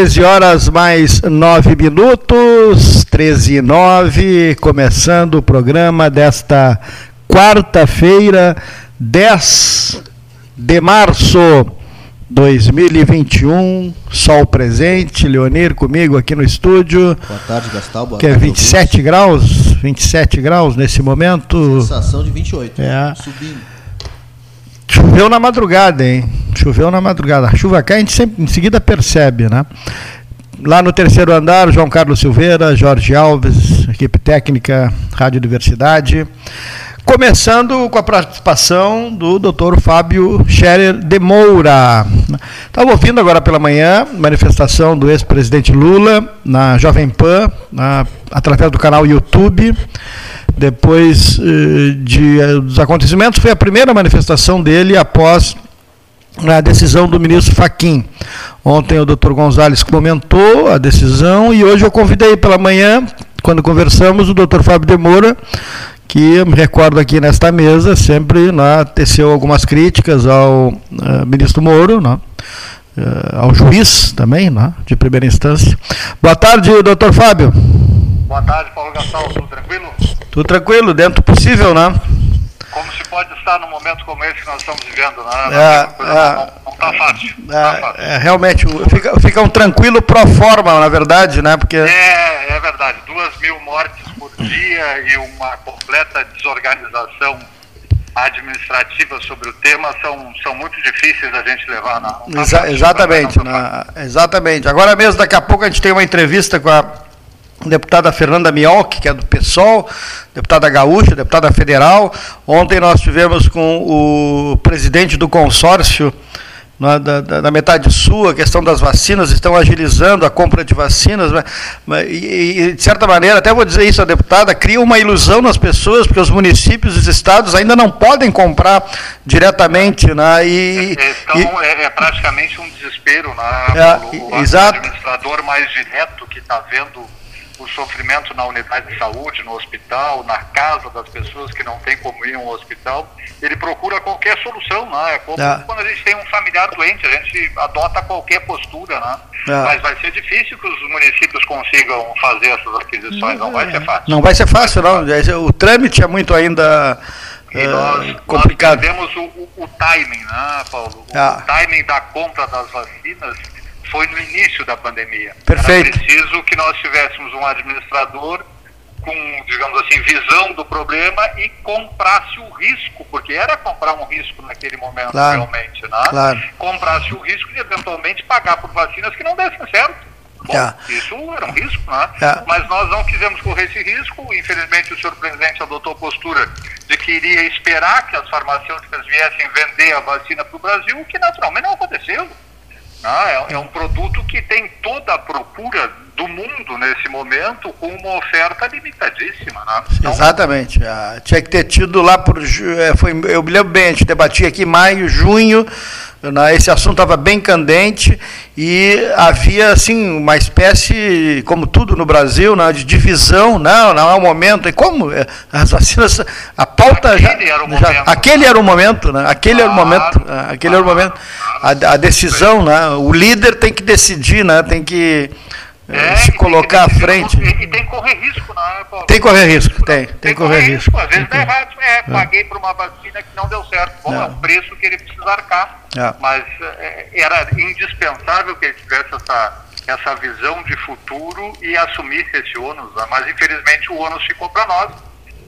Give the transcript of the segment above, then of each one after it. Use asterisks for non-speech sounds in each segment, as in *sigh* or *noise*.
13 horas mais 9 minutos, 13 e 9, começando o programa desta quarta-feira, 10 de março 2021, sol presente, Leonir comigo aqui no estúdio. Boa tarde, Gastal. Boa que é tarde, 27 ouvintes. graus, 27 graus nesse momento. Sensação de 28. É. Subindo. Choveu na madrugada, hein? Choveu na madrugada. A chuva cai, a gente sempre em seguida percebe, né? Lá no terceiro andar, João Carlos Silveira, Jorge Alves, equipe técnica, Rádio Diversidade. Começando com a participação do Dr. Fábio Scherer de Moura. Estava ouvindo agora pela manhã manifestação do ex-presidente Lula na Jovem Pan, na, através do canal YouTube depois eh, de, eh, dos acontecimentos, foi a primeira manifestação dele após a decisão do ministro Faquim. Ontem o doutor Gonzalez comentou a decisão e hoje eu convidei pela manhã, quando conversamos, o doutor Fábio de Moura, que eu me recordo aqui nesta mesa, sempre né, teceu algumas críticas ao eh, ministro Moro, né, eh, ao juiz também, né, de primeira instância. Boa tarde, doutor Fábio. Boa tarde, Paulo Gastal, tudo tranquilo? Tudo tranquilo, dentro do possível, né? Como se pode estar num momento como esse que nós estamos vivendo, né? É, é. não, não tá fácil. tá É, fácil. é, realmente, fica, fica um tranquilo pro forma, na verdade, né? Porque É, é verdade. Duas mil mortes por dia e uma completa desorganização administrativa sobre o tema são, são muito difíceis da gente levar na. Exa- exatamente, na- exatamente. Agora mesmo, daqui a pouco, a gente tem uma entrevista com a deputada Fernanda Mioc, que é do PSOL, deputada gaúcha, deputada federal. Ontem nós tivemos com o presidente do consórcio né, da, da- da metade sul, a questão das vacinas, estão agilizando a compra de vacinas, mas- mas- e, e, de certa maneira, até vou dizer isso à deputada, cria uma ilusão nas pessoas, porque os municípios e os estados ainda não podem comprar diretamente, né, e, Então e- é, é praticamente um desespero, né? É, Paulo? o exato. administrador mais direto que está vendo o sofrimento na unidade de saúde, no hospital, na casa das pessoas que não tem como ir a um hospital, ele procura qualquer solução, né? É como É. quando a gente tem um familiar doente, a gente adota qualquer postura, né? É. Mas vai ser difícil que os municípios consigam fazer essas aquisições, não vai ser fácil. Não vai ser fácil, não. O trâmite é muito ainda E nós, complicado. nós perdemos o, o- o timing, né, Paulo? O Ah. timing da compra das vacinas foi no início da pandemia. Perfeito. Era preciso que nós tivéssemos um administrador com, digamos assim, visão do problema e comprasse o risco, porque era comprar um risco naquele momento Claro. realmente, né? Claro. Comprasse o risco e eventualmente pagar por vacinas que não dessem certo. Bom, É. Isso era um risco, né? É. Mas nós não quisemos correr esse risco. Infelizmente, o senhor presidente adotou a postura de que iria esperar que as farmacêuticas viessem vender a vacina para o Brasil, o que naturalmente não aconteceu. Ah, é, é um produto que tem toda a procura do mundo nesse momento com uma oferta limitadíssima. Né? Então, Exatamente. Ah, tinha que ter tido lá por. eh, Foi, eu me lembro bem, a gente debatia aqui maio, junho. Né, esse assunto estava bem candente e havia assim uma espécie, como tudo no Brasil, né, de divisão. Não, não é o momento. E como Eh, as vacinas, a pauta já, Aquele era o já- momento. aquele era o momento, né? Aquele era o momento, ah, aquele era o momento. A, a decisão, né? O líder tem que decidir, né? Tem que é, se tem colocar à frente. E, tem que correr risco, né, Paulo? Tem que correr risco, tem, tem que correr risco. Às vezes Tem dá errado. É, paguei por uma vacina que não deu certo. Bom, É. é um preço que ele precisa arcar. É. Mas é, era indispensável que ele tivesse essa, essa visão de futuro e assumisse esse ônus. né? Mas infelizmente o ônus ficou para nós,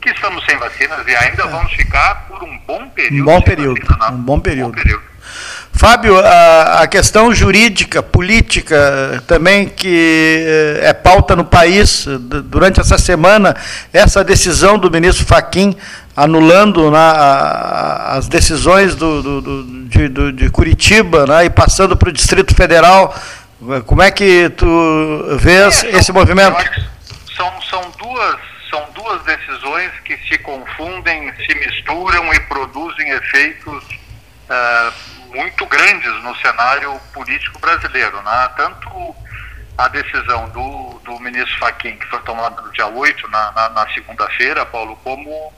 que estamos sem vacinas e ainda vamos ficar por um bom período. É. Um bom período, vacina, né? um bom período. período. Fábio, a, a questão jurídica, política, eh, também que eh, é pauta no país, eh, durante essa semana, essa decisão do ministro Faquim anulando né, as decisões do, do- do- de, do- de Curitiba né, e passando para o Distrito Federal. Como é que tu vês É, esse movimento? São, são, duas, são duas decisões que se confundem, se misturam e produzem efeitos ah, muito grandes no cenário político brasileiro. Né? Tanto a decisão do, do ministro Fachin, que foi tomada no dia 8, na, na, na segunda-feira, Paulo, como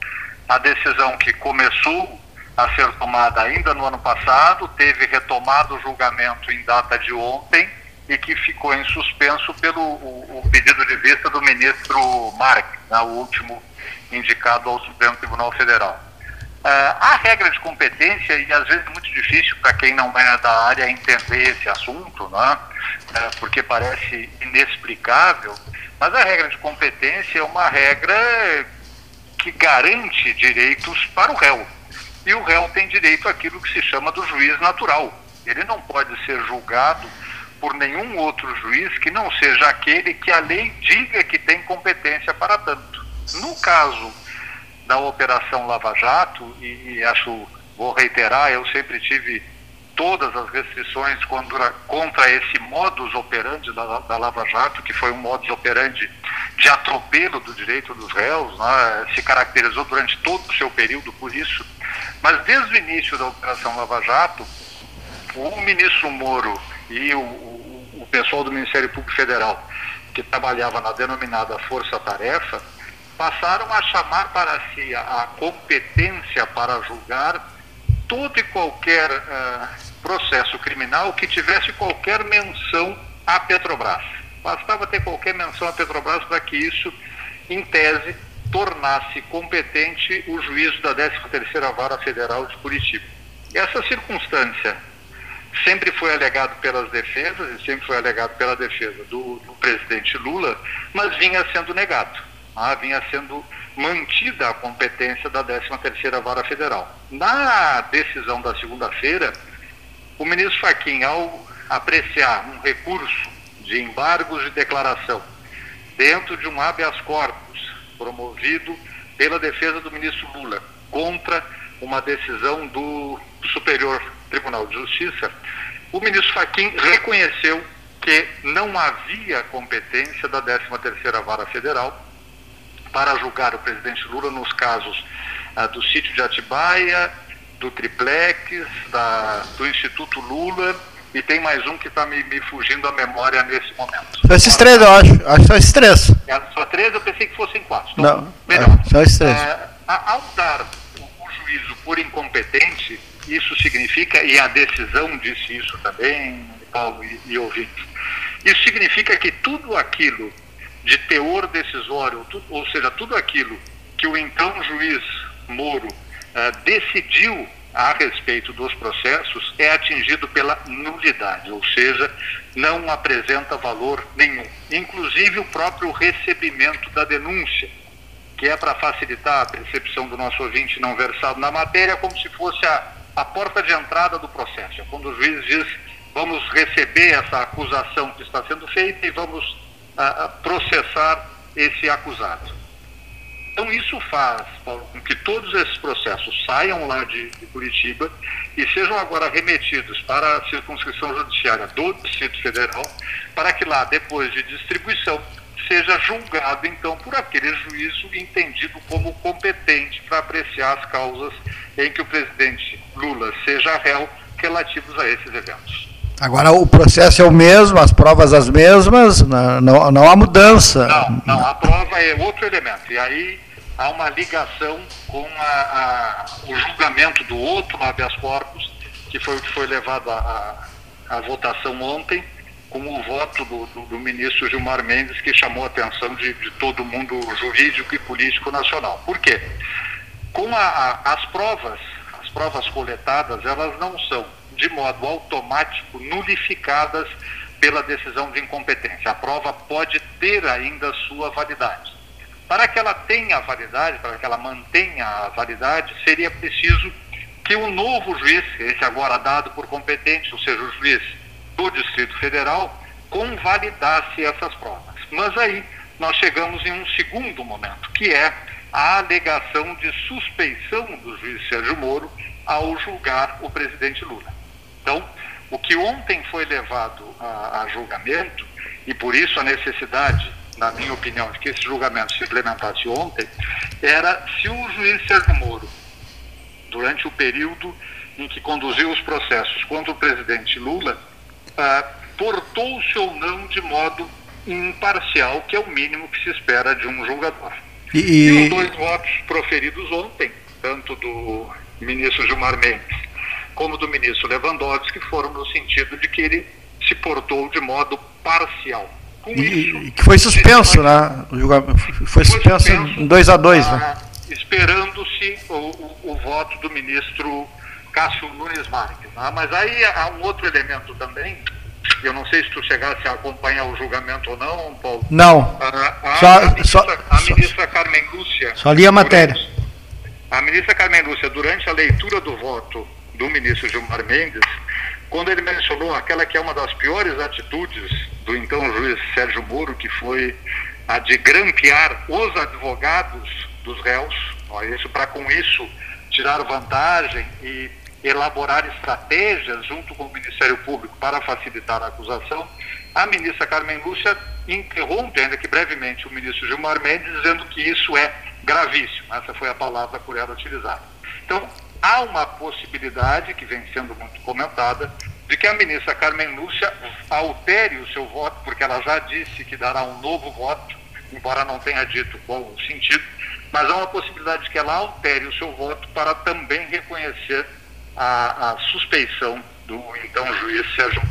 a decisão que começou a ser tomada ainda no ano passado, teve retomado o julgamento em data de ontem e que ficou em suspenso pelo o, o pedido de vista do ministro Marques, né, o último indicado ao Supremo Tribunal Federal. A regra de competência, e às vezes é muito difícil para quem não é da área entender esse assunto, né? Uh, porque parece inexplicável, mas a regra de competência é uma regra que garante direitos para o réu. E o réu tem direito àquilo que se chama do juiz natural. Ele não pode ser julgado por nenhum outro juiz que não seja aquele que a lei diga que tem competência para tanto. No caso da Operação Lava Jato, e, e acho, vou reiterar, eu sempre tive todas as restrições contra, contra esse modus operandi da, da, Lava Jato, que foi um modus operandi de atropelo do direito dos réus, né, se caracterizou durante todo o seu período por isso. Mas desde o início da Operação Lava Jato, o ministro Moro e o, o, o pessoal do Ministério Público Federal, que trabalhava na denominada Força Tarefa, passaram a chamar para si a competência para julgar todo e qualquer uh, processo criminal que tivesse qualquer menção à Petrobras. Bastava ter qualquer menção à Petrobras para que isso, em tese, tornasse competente o juízo da 13ª Vara Federal de Curitiba. Essa circunstância sempre foi alegado pelas defesas e sempre foi alegado pela defesa do, do presidente Lula, mas vinha sendo negado ah, vinha sendo mantida a competência da 13ª Vara Federal. Na decisão da segunda-feira, o ministro Fachin, ao apreciar um recurso de embargos de declaração dentro de um habeas corpus promovido pela defesa do ministro Lula contra uma decisão do Superior Tribunal de Justiça, o ministro Fachin reconheceu que não havia competência da 13ª Vara Federal para julgar o presidente Lula nos casos ah, do sítio de Atibaia, do triplex, da, do Instituto Lula e tem mais um que está me, me, fugindo a memória nesse momento. São esses três, eu acho. Acho que são esses três. É, só três, eu pensei que fossem quatro. Então, Não, melhor. É, são esses três. É, ao dar o, o juízo por incompetente, isso significa, e a decisão disse isso também, Paulo e, e ouvintes, isso significa que tudo aquilo de teor decisório, ou seja, tudo aquilo que o então juiz Moro uh, decidiu a respeito dos processos é atingido pela nulidade, ou seja, não apresenta valor nenhum. Inclusive o próprio recebimento da denúncia, que é para facilitar a percepção do nosso ouvinte não versado na matéria, como se fosse a, a porta de entrada do processo. É quando o juiz diz, vamos receber essa acusação que está sendo feita e vamos a, a processar esse acusado. Então isso faz, Paulo, com que todos esses processos saiam lá de, de, Curitiba e sejam agora remetidos para a circunscrição judiciária do Distrito Federal, para que lá, depois de distribuição, seja julgado então por aquele juízo entendido como competente para apreciar as causas em que o presidente Lula seja réu relativos a esses eventos. Agora o processo é o mesmo, as provas as mesmas, não, não há mudança. Não, não, a prova é outro elemento. E aí há uma ligação com a, a, o julgamento do outro habeas corpus, que foi o que foi levado à votação ontem, com o voto do, do, do, ministro Gilmar Mendes, que chamou a atenção de, de todo mundo jurídico e político nacional. Por quê? Com a, as provas, as provas coletadas, elas não são de modo automático nulificadas pela decisão de incompetência. A prova pode ter ainda sua validade. Para que ela tenha validade, para que ela mantenha a validade, seria preciso que o novo juiz, esse agora dado por competente, ou seja, o juiz do Distrito Federal, convalidasse essas provas. Mas aí nós chegamos em um segundo momento, que é a alegação de suspeição do juiz Sérgio Moro ao julgar o presidente Lula. Então, o que ontem foi levado a, a julgamento, e por isso a necessidade, na minha opinião, de que esse julgamento se implementasse ontem, era se o juiz Sérgio Moro, durante o período em que conduziu os processos contra o presidente Lula, ah, portou-se ou não de modo imparcial, que é o mínimo que se espera de um julgador. E, e os dois votos proferidos ontem, tanto do ministro Gilmar Mendes como do ministro Lewandowski, foram no sentido de que ele se portou de modo parcial. Com e, isso, que foi suspenso, né? Julgamento foi suspenso em 2 a 2 né? Esperando-se o, o, o, voto do ministro Cássio Nunes Marques. Né? Mas aí há um outro elemento também, eu não sei se tu chegasse a acompanhar o julgamento ou não, Paulo. Não. A, a, só, a, ministra, só, a ministra Carmen Lúcia. Só li a matéria. Durante, a ministra Carmen Lúcia, durante a leitura do voto do ministro Gilmar Mendes, quando ele mencionou aquela que é uma das piores atitudes do então juiz Sérgio Moro, que foi a de grampear os advogados dos réus, isso para com isso tirar vantagem e elaborar estratégias junto com o Ministério Público para facilitar a acusação, a ministra Carmen Lúcia interrompe, ainda que brevemente, o ministro Gilmar Mendes, dizendo que isso é gravíssimo. Essa foi a palavra por ela utilizada. Então, há uma possibilidade, que vem sendo muito comentada, de que a ministra Carmen Lúcia altere o seu voto, porque ela já disse que dará um novo voto, embora não tenha dito qual o sentido, mas há uma possibilidade de que ela altere o seu voto para também reconhecer a, a suspeição do então juiz Sérgio.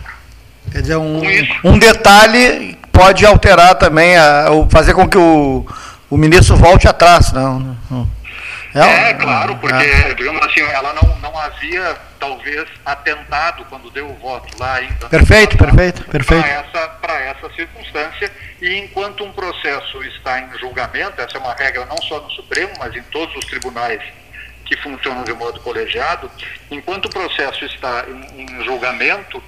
Quer dizer, um, um detalhe pode alterar também, a, fazer com que o, o ministro volte atrás, não? não. É, é claro, porque, é. digamos assim, ela não, não havia, talvez, atentado quando deu o voto lá ainda. Perfeito, perfeito, perfeito. Para essa, essa circunstância, e enquanto um processo está em julgamento, essa é uma regra não só no Supremo, mas em todos os tribunais que funcionam de modo colegiado, enquanto o processo está em, em julgamento,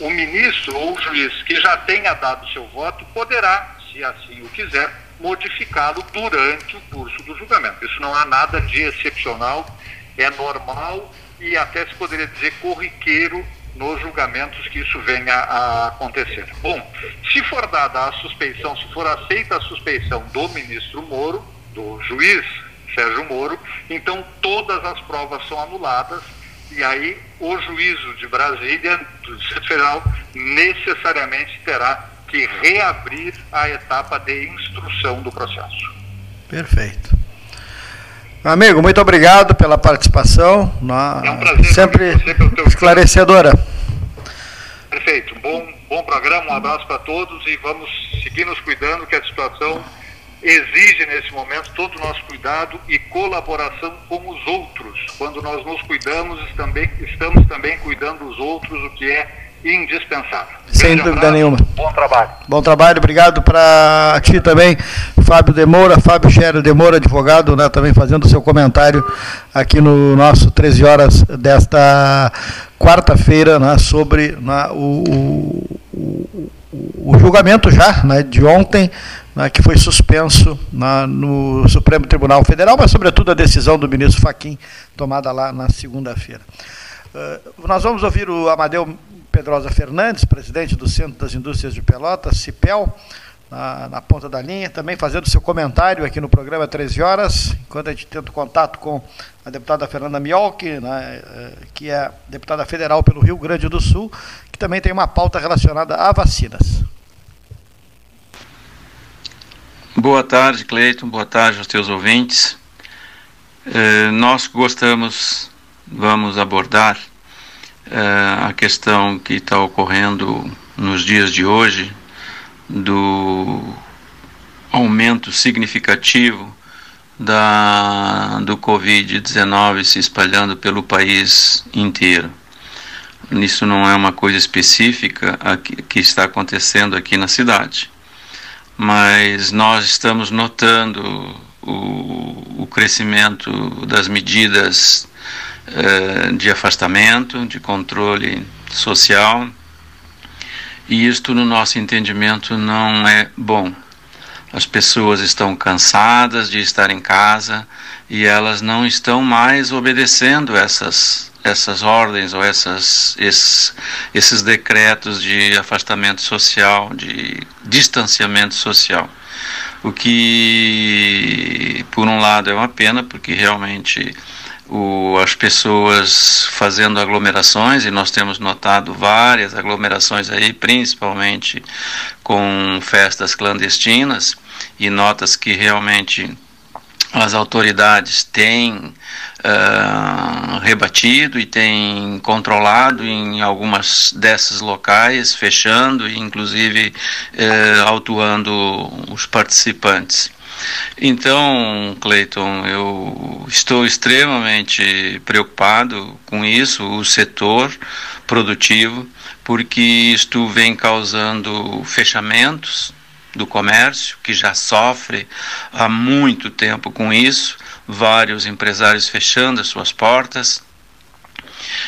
o ministro ou o juiz que já tenha dado seu voto poderá, se assim o quiser, modificá-lo durante o curso do julgamento. Isso não há nada de excepcional, é normal e até se poderia dizer corriqueiro nos julgamentos que isso venha a acontecer. Bom, se for dada a suspeição, se for aceita a suspeição do ministro Moro, do juiz Sérgio Moro, então todas as provas são anuladas e aí o juízo de Brasília, do Distrito Federal, necessariamente terá que reabrir a etapa de instrução do processo. Perfeito. Amigo, muito obrigado pela participação. É um prazer. Sempre esclarecedora. Perfeito. Bom, bom programa, um abraço para todos e vamos seguir nos cuidando que a situação exige nesse momento todo o nosso cuidado e colaboração com os outros. Quando nós nos cuidamos, também, estamos também cuidando dos outros, o que é indispensável. Sem Grande dúvida abraço, nenhuma. Bom trabalho. Bom trabalho, obrigado para ti também, Fábio Demora, Fábio Scherer Demora, advogado, né, também fazendo o seu comentário aqui no nosso 13 horas desta quarta-feira né, sobre né, o, o, o, julgamento já né, de ontem, né, que foi suspenso né, no Supremo Tribunal Federal, mas sobretudo a decisão do ministro Faquim tomada lá na segunda-feira. Uh, nós vamos ouvir o Amadeu Pedrosa Fernandes, presidente do Centro das Indústrias de Pelotas, CIPEL, na, na, ponta da linha, também fazendo seu comentário aqui no programa 13 horas, enquanto a gente tenta contato com a deputada Fernanda Miolk, né, eh, que é deputada federal pelo Rio Grande do Sul, que também tem uma pauta relacionada a vacinas. Boa tarde, Cleiton, boa tarde aos teus ouvintes. Eh, nós gostamos, vamos abordar a questão que está ocorrendo nos dias de hoje do aumento significativo da, do Covid-19 se espalhando pelo país inteiro. Isso não é uma coisa específica aqui, que está acontecendo aqui na cidade, mas nós estamos notando o, o crescimento das medidas eh, de afastamento, de controle social, e isto, no nosso entendimento, não é bom. As pessoas estão cansadas de estar em casa e elas não estão mais obedecendo essas essas ordens ou essas, esses, esses decretos de afastamento social, de distanciamento social. O que, por um lado, é uma pena, porque realmente o, as pessoas fazendo aglomerações, e nós temos notado várias aglomerações aí, principalmente com festas clandestinas, e notas que realmente as autoridades têm uh, rebatido e tem controlado em algumas desses locais, fechando e inclusive uh, autuando os participantes. Então, Cleiton, eu estou extremamente preocupado com isso, o setor produtivo, porque isto vem causando fechamentos do comércio, que já sofre há muito tempo com isso, vários empresários fechando as suas portas.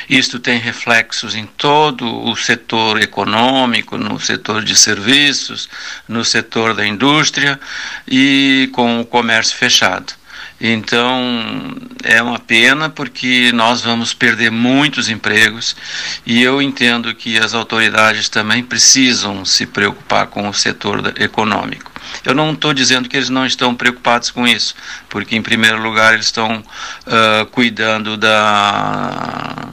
Isto tem reflexos em todo o setor econômico, no setor de serviços, no setor da indústria e com o comércio fechado. Então é uma pena porque nós vamos perder muitos empregos e eu entendo que as autoridades também precisam se preocupar com o setor econômico. Eu não estou dizendo que eles não estão preocupados com isso, porque em primeiro lugar eles estão uh, cuidando da,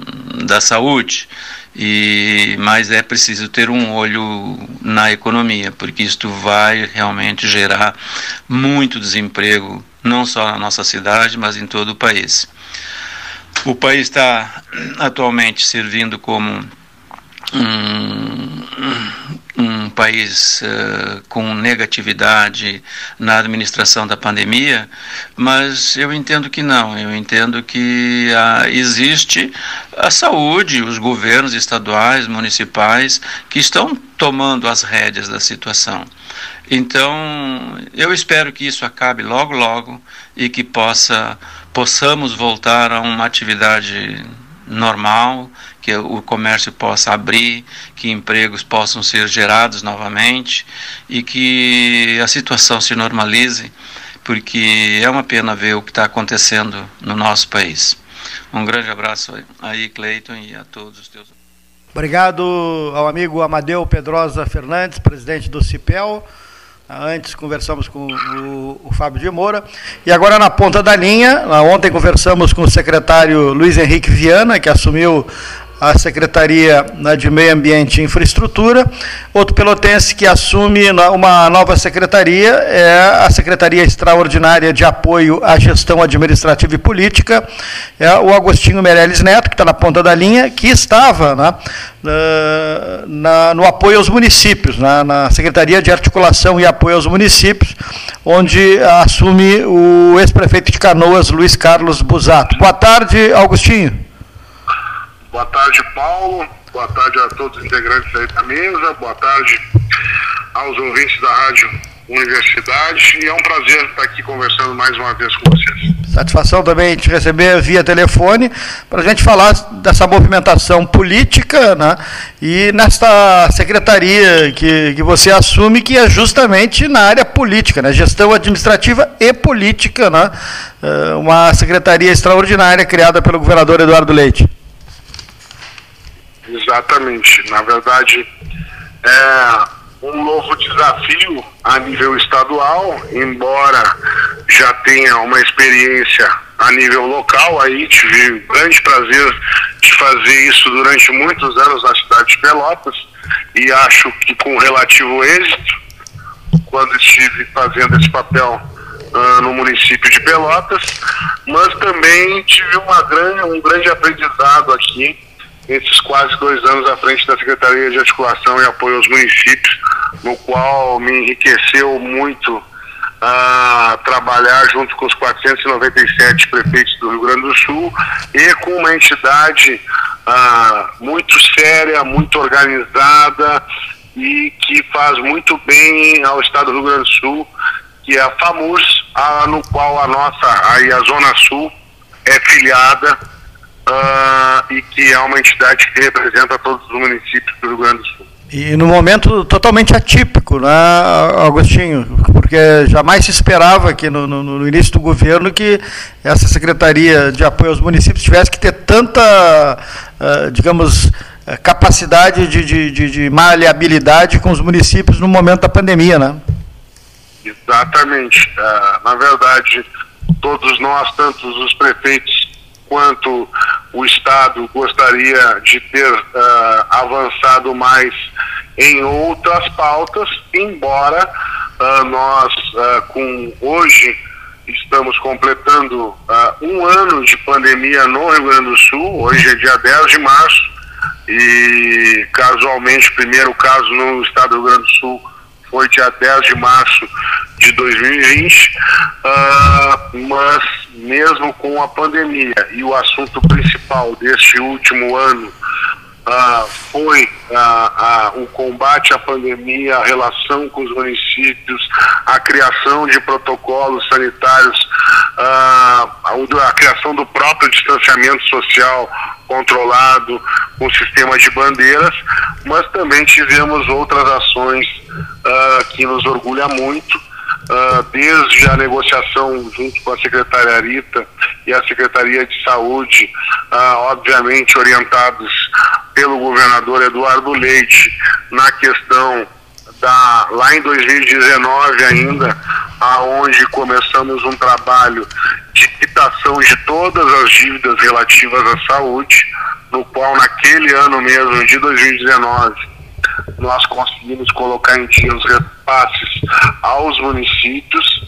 da saúde. E, mas é preciso ter um olho na economia, porque isto vai realmente gerar muito desemprego não só na nossa cidade, mas em todo o país. O país está atualmente servindo como um, um país uh, com negatividade na administração da pandemia, mas eu entendo que não. Eu entendo que uh, existe a saúde, os governos estaduais, municipais, que estão tomando as rédeas da situação. Então, eu espero que isso acabe logo, logo e que possa possamos voltar a uma atividade normal, que o comércio possa abrir, que empregos possam ser gerados novamente e que a situação se normalize, porque é uma pena ver o que está acontecendo no nosso país. Um grande abraço aí, Cleiton, e a todos os teus. Obrigado ao amigo Amadeu Pedrosa Fernandes, presidente do CIPEL. Antes conversamos com o, o, Fábio de Moura. E agora na ponta da linha, ontem conversamos com o secretário Luiz Henrique Viana, que assumiu a Secretaria né, de Meio Ambiente e Infraestrutura. Outro pelotense que assume uma nova secretaria é a Secretaria Extraordinária de Apoio à Gestão Administrativa e Política, é o Agostinho Meirelles Neto, que está na ponta da linha, que estava né, na, no apoio aos municípios, na, na Secretaria de Articulação e Apoio aos Municípios, onde assume o ex-prefeito de Canoas, Luiz Carlos Busato. Boa tarde, Augustinho. Boa tarde, Paulo. Boa tarde a todos os integrantes aí da mesa. Boa tarde aos ouvintes da Rádio Universidade. E é um prazer estar aqui conversando mais uma vez com vocês. Satisfação também te receber via telefone para a gente falar dessa movimentação política né, e nesta secretaria que, que você assume, que é justamente na área política, né, gestão administrativa e política, né, eh, uma secretaria extraordinária criada pelo governador Eduardo Leite. Exatamente. Na verdade, é um novo desafio a nível estadual, embora já tenha uma experiência a nível local, aí tive grande prazer de fazer isso durante muitos anos na cidade de Pelotas e acho que com relativo êxito, quando estive fazendo esse papel uh, no município de Pelotas, mas também tive uma grande, um grande aprendizado aqui esses quase dois anos à frente da Secretaria de Articulação e Apoio aos Municípios, no qual me enriqueceu muito a trabalhar junto com os 497 prefeitos do Rio Grande do Sul e com uma entidade muito séria, muito organizada e que faz muito bem ao Estado do Rio Grande do Sul, que é a FAMUS, a, no qual a nossa, aí a Zona Sul é filiada uh, e que é uma entidade que representa todos os municípios do Rio Grande do Sul. E no momento totalmente atípico, né, Agostinho? Porque jamais se esperava que no, no, no, início do governo que essa Secretaria de Apoio aos Municípios tivesse que ter tanta, uh, digamos, capacidade de, de, de, de maleabilidade com os municípios no momento da pandemia, né? Exatamente. Uh, na verdade, todos nós, tanto os prefeitos quanto o Estado gostaria de ter uh, avançado mais em outras pautas, embora uh, nós, uh, com hoje, estamos completando um ano de pandemia no Rio Grande do Sul, hoje é dia 10 de março, e casualmente o primeiro caso no estado do Rio Grande do Sul foi dia 10 de março de 2020, uh, mas mesmo com a pandemia e o assunto principal deste último ano uh, foi uh, o combate à pandemia, a relação com os municípios, a criação de protocolos sanitários, a, a criação do próprio distanciamento social controlado, com sistema de bandeiras, mas também tivemos outras ações que nos orgulha muito uh, desde a negociação junto com a secretária Rita e a Secretaria de Saúde, uh, obviamente orientados pelo governador Eduardo Leite na questão da lá em 2019 ainda, aonde começamos um trabalho de quitação de todas as dívidas relativas à saúde, no qual naquele ano mesmo de 2019 nós conseguimos colocar em dia os repasses aos municípios,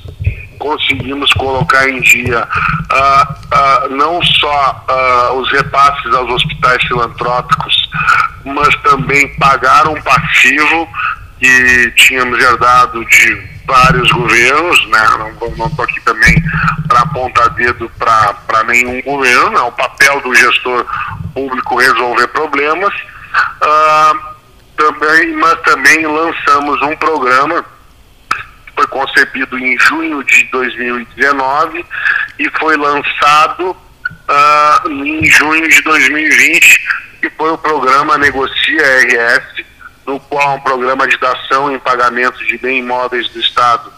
conseguimos colocar em dia uh, uh, não só uh, os repasses aos hospitais filantrópicos, mas também pagar um passivo que tínhamos herdado de vários governos, né? não estou aqui também para apontar dedo para nenhum governo, é o papel do gestor público resolver problemas. Uh, também, mas também lançamos um programa foi concebido em junho de 2019 e foi lançado uh, em junho de 2020, que foi o programa Negocia RS, no qual é um programa de dação em pagamento de bens imóveis do Estado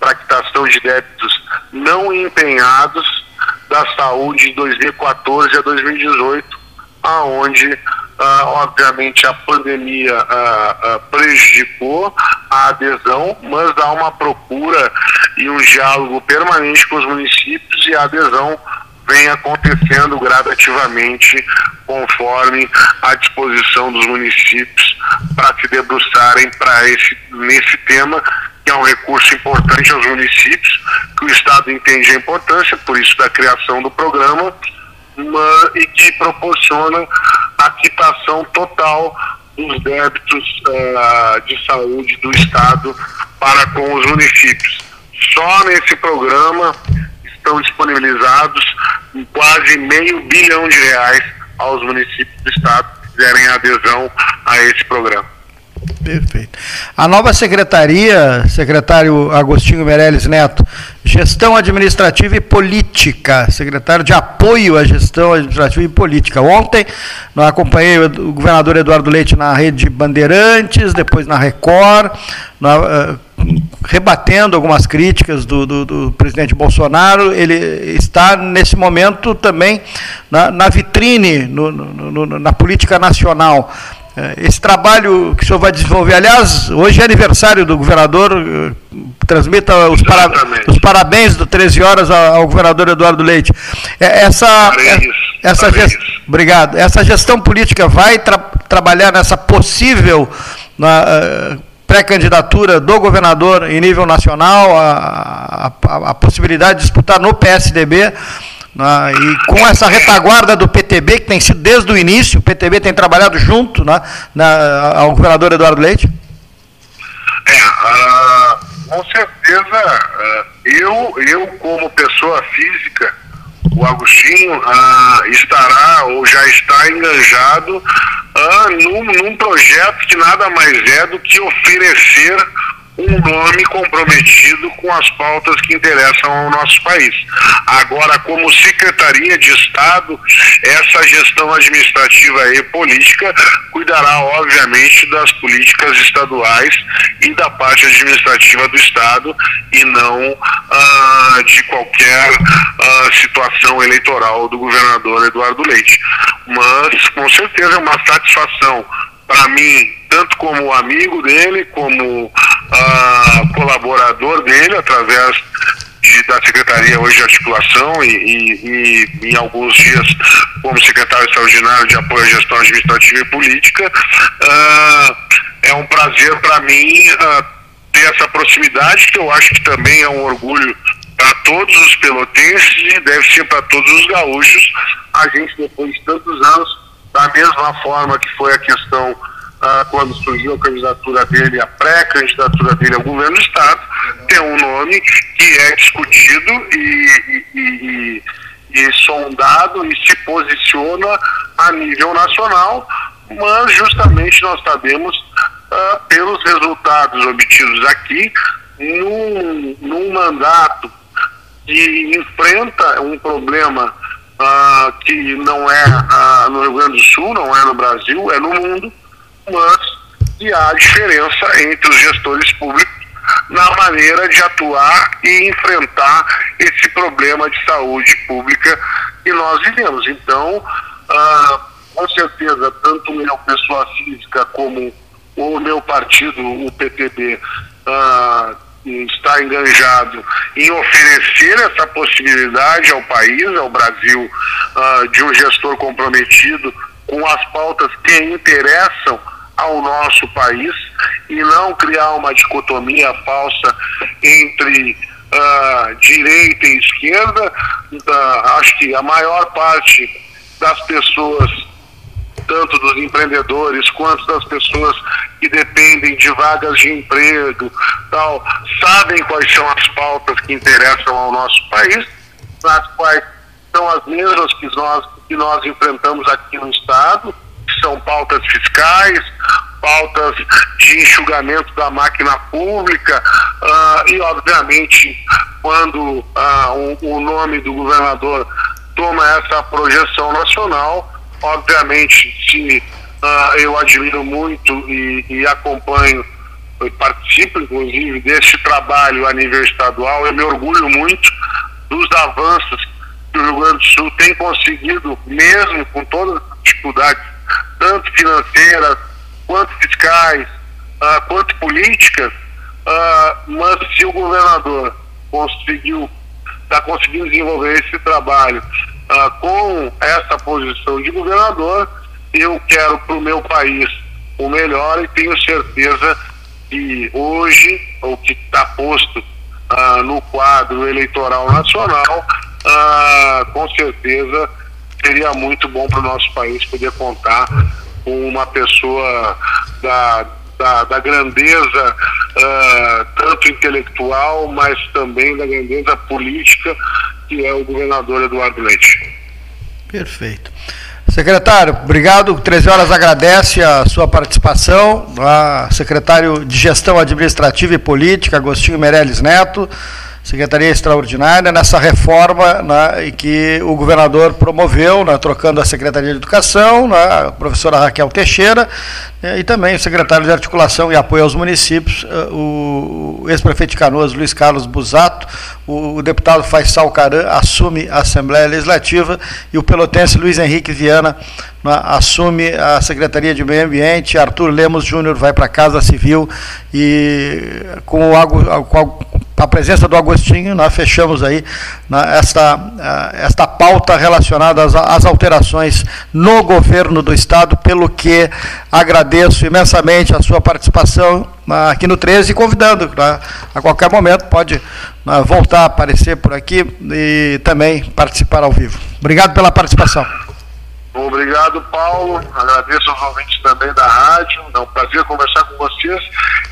para quitação de débitos não empenhados da saúde de 2014 a 2018, aonde ah, obviamente a pandemia ah, ah, prejudicou a adesão, mas há uma procura e um diálogo permanente com os municípios e a adesão vem acontecendo gradativamente conforme a disposição dos municípios para se debruçarem para esse nesse tema que é um recurso importante aos municípios que o estado entende a importância por isso da criação do programa uma, e que proporciona a quitação total dos débitos uh, de saúde do Estado para com os municípios. Só nesse programa estão disponibilizados quase meio bilhão de reais aos municípios do Estado que fizerem adesão a esse programa. Perfeito. A nova secretaria, secretário Agostinho Meirelles Neto, Gestão Administrativa e Política, secretário de Apoio à Gestão Administrativa e Política. Ontem, nós acompanhei o governador Eduardo Leite na rede Bandeirantes, depois na Record, uh, rebatendo algumas críticas do, do, do, presidente Bolsonaro. Ele está, nesse momento, também na, na vitrine, no, no, no, na política nacional. É, esse trabalho que o senhor vai desenvolver, aliás, hoje é aniversário do governador, eh, transmita os, para, os parabéns do 13 horas ao, governador Eduardo Leite. É, essa, é, essa gest... Obrigado. Essa gestão política vai tra trabalhar nessa possível uh, pré-candidatura do governador em nível nacional, a, a, a possibilidade de disputar no PSDB. Né? E com essa retaguarda do PTB, que tem sido desde o início, o PTB tem trabalhado junto né, na, ao governador Eduardo Leite? É, uh, com certeza, uh, eu, eu como pessoa física, o Agostinho estará ou já está enganjado num, num projeto que nada mais é do que oferecer um nome comprometido com as pautas que interessam ao nosso país. Agora, como Secretaria de Estado, essa gestão administrativa e política cuidará, obviamente, das políticas estaduais e da parte administrativa do Estado e não ah, de qualquer ah, situação eleitoral do governador Eduardo Leite. Mas, com certeza, é uma satisfação para mim, tanto como amigo dele, como uh, colaborador dele, através de, da Secretaria hoje de Articulação e, e, e, em alguns dias como secretário extraordinário de apoio à gestão administrativa e política. Uh, é um prazer para mim uh, ter essa proximidade, que eu acho que também é um orgulho para todos os pelotenses e deve ser para todos os gaúchos. A gente, depois de tantos anos, da mesma forma que foi a questão ah, quando surgiu a candidatura dele, a pré-candidatura dele ao governo do Estado, tem um nome que é discutido e, e, e, e sondado e se posiciona a nível nacional, mas justamente nós sabemos, ah, pelos resultados obtidos aqui, num, num mandato que enfrenta um problema ah, que não é ah, no Rio Grande do Sul, não é no Brasil, é no mundo, mas que há diferença entre os gestores públicos na maneira de atuar e enfrentar esse problema de saúde pública que nós vivemos. Então, ah, com certeza, tanto o meu pessoa física como o meu partido, o PTB, ah, está enganjado em oferecer essa possibilidade ao país, ao Brasil, ah, de um gestor comprometido com as pautas que interessam ao nosso país e não criar uma dicotomia falsa entre uh, direita e esquerda. Uh, acho que a maior parte das pessoas, tanto dos empreendedores quanto das pessoas que dependem de vagas de emprego, tal, sabem quais são as pautas que interessam ao nosso país, as quais são as mesmas que nós, que nós enfrentamos aqui no Estado são pautas fiscais, pautas de enxugamento da máquina pública uh, e, obviamente, quando uh, o, o, nome do governador toma essa projeção nacional, obviamente, se uh, eu admiro muito e, e acompanho e participo, inclusive, deste trabalho a nível estadual, eu me orgulho muito dos avanços que o Rio Grande do Sul tem conseguido, mesmo com todas as dificuldades tanto financeiras, quanto fiscais, uh, quanto políticas, uh, mas se o governador conseguiu, está conseguindo desenvolver esse trabalho uh, com essa posição de governador, eu quero para o meu país o melhor e tenho certeza que hoje, o que está posto no quadro eleitoral nacional, com certeza seria muito bom para o nosso país poder contar com uma pessoa da, da, da grandeza uh, tanto intelectual, mas também da grandeza política, que é o governador Eduardo Leite. Perfeito. Secretário, obrigado. 13 horas agradece a sua participação. A secretário de Gestão Administrativa e Política, Agostinho Meirelles Neto. Secretaria Extraordinária, nessa reforma né, que o governador promoveu, né, trocando a Secretaria de Educação, né, a professora Raquel Teixeira, né, e também o secretário de Articulação e Apoio aos Municípios, eh, o ex-prefeito de Canoas, Luiz Carlos Busato, o, deputado Faisal Caran assume a Assembleia Legislativa e o pelotense Luiz Henrique Viana né, assume a Secretaria de Meio Ambiente, Arthur Lemos Júnior vai para a Casa Civil e com, o, com a presença do Agostinho, nós fechamos aí né, esta, esta pauta relacionada às, às, alterações no governo do Estado, pelo que agradeço imensamente a sua participação né, aqui no 13 e convidando, né, a qualquer momento pode né, voltar a aparecer por aqui e também participar ao vivo. Obrigado pela participação. Obrigado, Paulo. Agradeço aos ouvintes também da rádio. É um prazer conversar com vocês.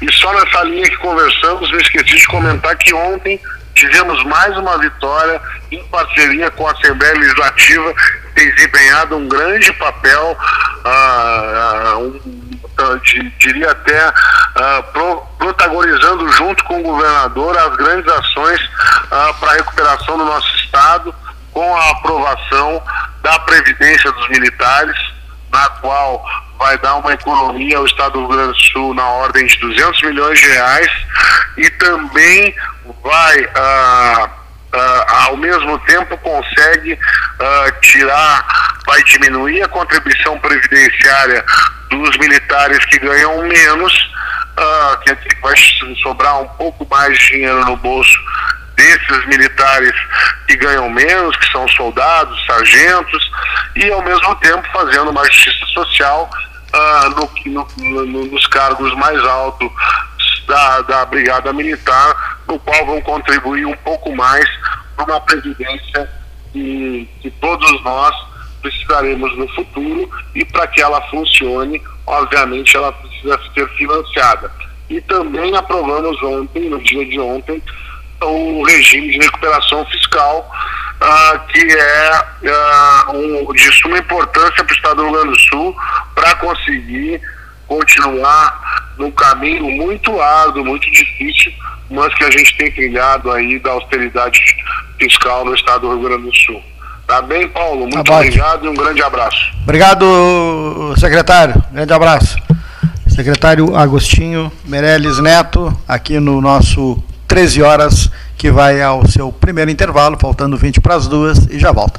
E só nessa linha que conversamos, eu esqueci de comentar que ontem tivemos mais uma vitória em parceria com a Assembleia Legislativa, que tem desempenhado um grande papel, ah, ah, um, diria até ah, pro, protagonizando junto com o governador as grandes ações ah, para a recuperação do nosso Estado, com a aprovação da Previdência dos Militares, na qual vai dar uma economia ao Estado do Rio Grande do Sul na ordem de 200 milhões de reais e também vai, ah, ah, ao mesmo tempo, consegue ah, tirar, vai diminuir a contribuição previdenciária dos militares que ganham menos, ah, que vai sobrar um pouco mais de dinheiro no bolso desses militares que ganham menos, que são soldados, sargentos, e ao mesmo tempo fazendo uma justiça social uh, no, no, no, nos cargos mais altos da, da Brigada Militar, no qual vão contribuir um pouco mais para uma previdência que, que todos nós precisaremos no futuro e para que ela funcione, obviamente ela precisa ser financiada. E também aprovamos ontem, no dia de ontem, o regime de recuperação fiscal, ah, que é ah, um, de suma importância para o Estado do Rio Grande do Sul para conseguir continuar num caminho muito árduo, muito difícil, mas que a gente tem trilhado aí da austeridade fiscal no Estado do Rio Grande do Sul. Tá bem, Paulo? Muito Tá obrigado e um grande abraço. Obrigado, secretário. Grande abraço. Secretário Agostinho Meirelles Neto, aqui no nosso 13 horas, que vai ao seu primeiro intervalo, faltando 20 para as duas, e já volta.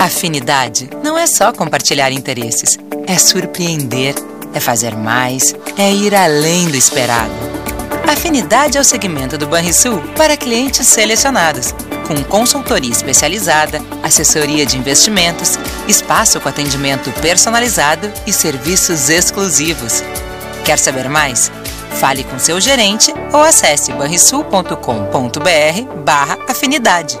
Afinidade não é só compartilhar interesses, é surpreender, é fazer mais, é ir além do esperado. Afinidade é o segmento do Banrisul para clientes selecionados, com consultoria especializada, assessoria de investimentos, espaço com atendimento personalizado e serviços exclusivos. Quer saber mais? Fale com seu gerente ou acesse banrisul.com.br barra afinidade.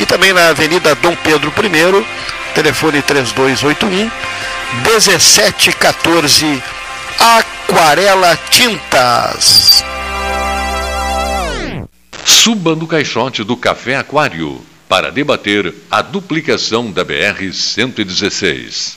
E também na Avenida Dom Pedro I, telefone 3281 1714. Aquarela Tintas. Suba no caixote do Café Aquário para debater a duplicação da BR-116.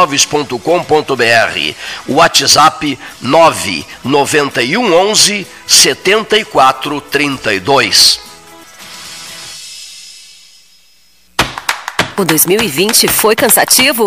www.pelotaimóveis.com.br. WhatsApp 991 11 7432. O 2020 foi cansativo?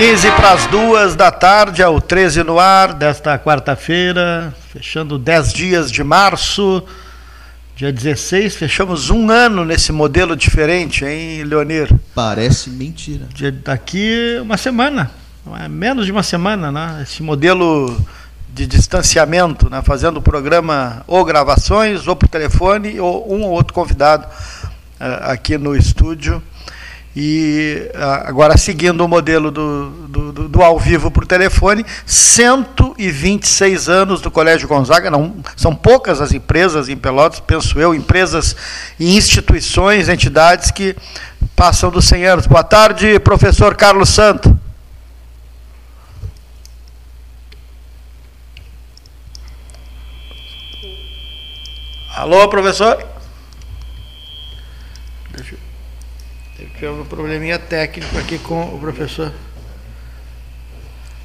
15 para as duas da tarde, ao 13 no ar desta quarta-feira, fechando 10 dias de março, dia 16, fechamos um ano nesse modelo diferente, hein, Leonir? Parece mentira. Daqui uma semana, é menos de uma semana, né? Esse modelo de distanciamento, né? fazendo o programa ou gravações, ou por telefone, ou um ou outro convidado uh, aqui no estúdio. E agora, seguindo o modelo do, do, do, do, ao vivo por telefone, 126 anos do Colégio Gonzaga. Não, são poucas as empresas em Pelotas, penso eu, empresas e instituições, entidades que passam dos 100 anos. Boa tarde, professor Carlos Santo. Alô, professor? Tivemos um probleminha técnico aqui com o professor.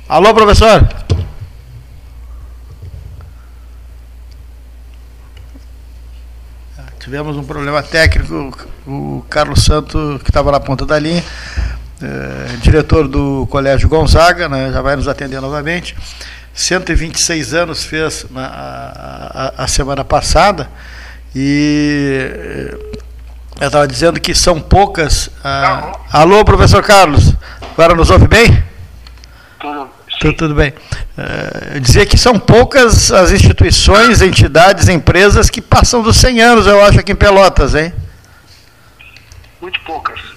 Alô, professor? Tivemos um problema técnico, o Carlos Santo, que estava na ponta da linha, é, diretor do Colégio Gonzaga, né, já vai nos atender novamente. 126 anos fez na, a, a, a semana passada e eu estava dizendo que são poucas. Ah, alô, professor Carlos. Agora nos ouve bem? Tudo, tudo, tudo bem. Uh, dizer que são poucas as instituições, entidades, empresas que passam dos 100 anos, eu acho, aqui em Pelotas, hein? Muito poucas.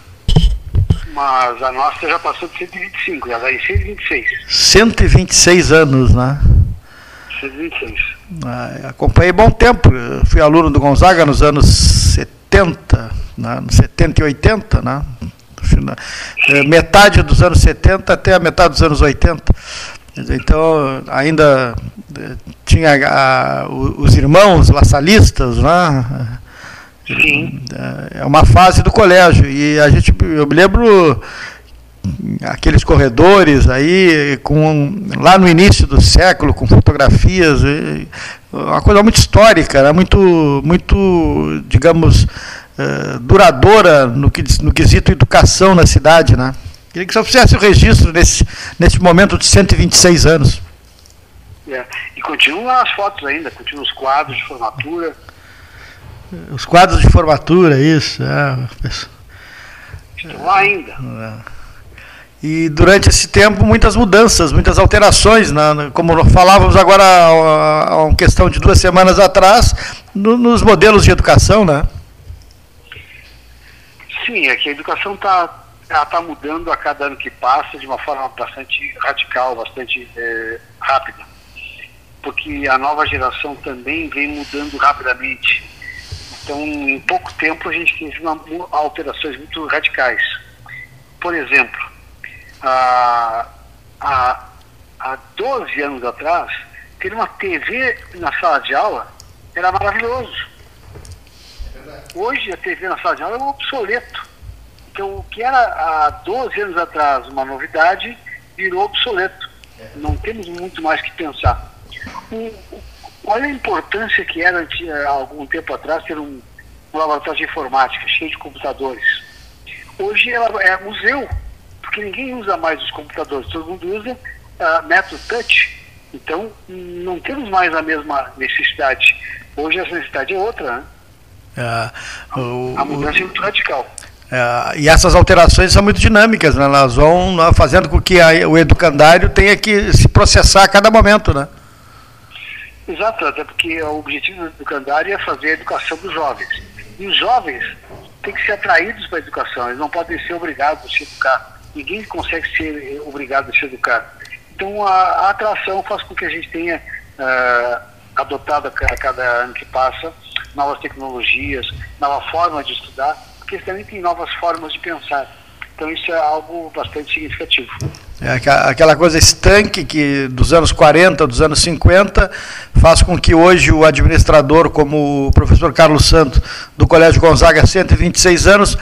Mas a nossa já passou de 125, já vai 126. 126 anos, né? 126. Ah, acompanhei bom tempo. Eu fui aluno do Gonzaga nos anos 70. 70, né, 70 e 80, né, é, metade dos anos 70 até a metade dos anos 80. Então, ainda é, tinha a, os irmãos laçalistas, né? Sim. É uma fase do colégio. E a gente, eu me lembro aqueles corredores aí com lá no início do século com fotografias uma coisa muito histórica né? muito muito digamos uh, duradoura no que no quesito educação na cidade né queria que você fizesse o registro nesse nesse momento de 126 anos é. e continuam as fotos ainda continuam os quadros de formatura os quadros de formatura isso é. lá ainda é. E durante esse tempo, muitas mudanças, muitas alterações, né? como falávamos agora, há uma questão de duas semanas atrás, no, nos modelos de educação, né? Sim, é que a educação está tá mudando a cada ano que passa de uma forma bastante radical, bastante é, rápida. Porque a nova geração também vem mudando rapidamente. Então, em pouco tempo, a gente tem alterações muito radicais. Por exemplo, há, há, há 12 anos atrás, ter uma TV na sala de aula era maravilhoso. Hoje a TV na sala de aula é um obsoleto. Então o que era há 12 anos atrás uma novidade virou obsoleto. Não temos muito mais que pensar. O, o, olha a importância que era há algum tempo atrás ter um, um laboratório de informática cheio de computadores. Hoje ela é museu, porque ninguém usa mais os computadores, todo mundo usa uh, método touch. Então, não temos mais a mesma necessidade. Hoje essa necessidade é outra, né? É, o, a mudança é muito radical. É, e essas alterações são muito dinâmicas, né? elas vão né, fazendo com que a, o educandário tenha que se processar a cada momento, né? Exato, até porque o objetivo do educandário é fazer a educação dos jovens. E os jovens têm que ser atraídos para a educação, eles não podem ser obrigados a se educar. Ninguém consegue ser obrigado a se educar. Então a, a atração faz com que a gente tenha uh, adotado a cada ano que passa novas tecnologias, nova forma de estudar, porque também têm novas formas de pensar. Então isso é algo bastante significativo. É aquela coisa estanque que dos anos 40, dos anos 50, faz com que hoje o administrador, como o professor Carlos Santo, do Colégio Gonzaga, 126 anos,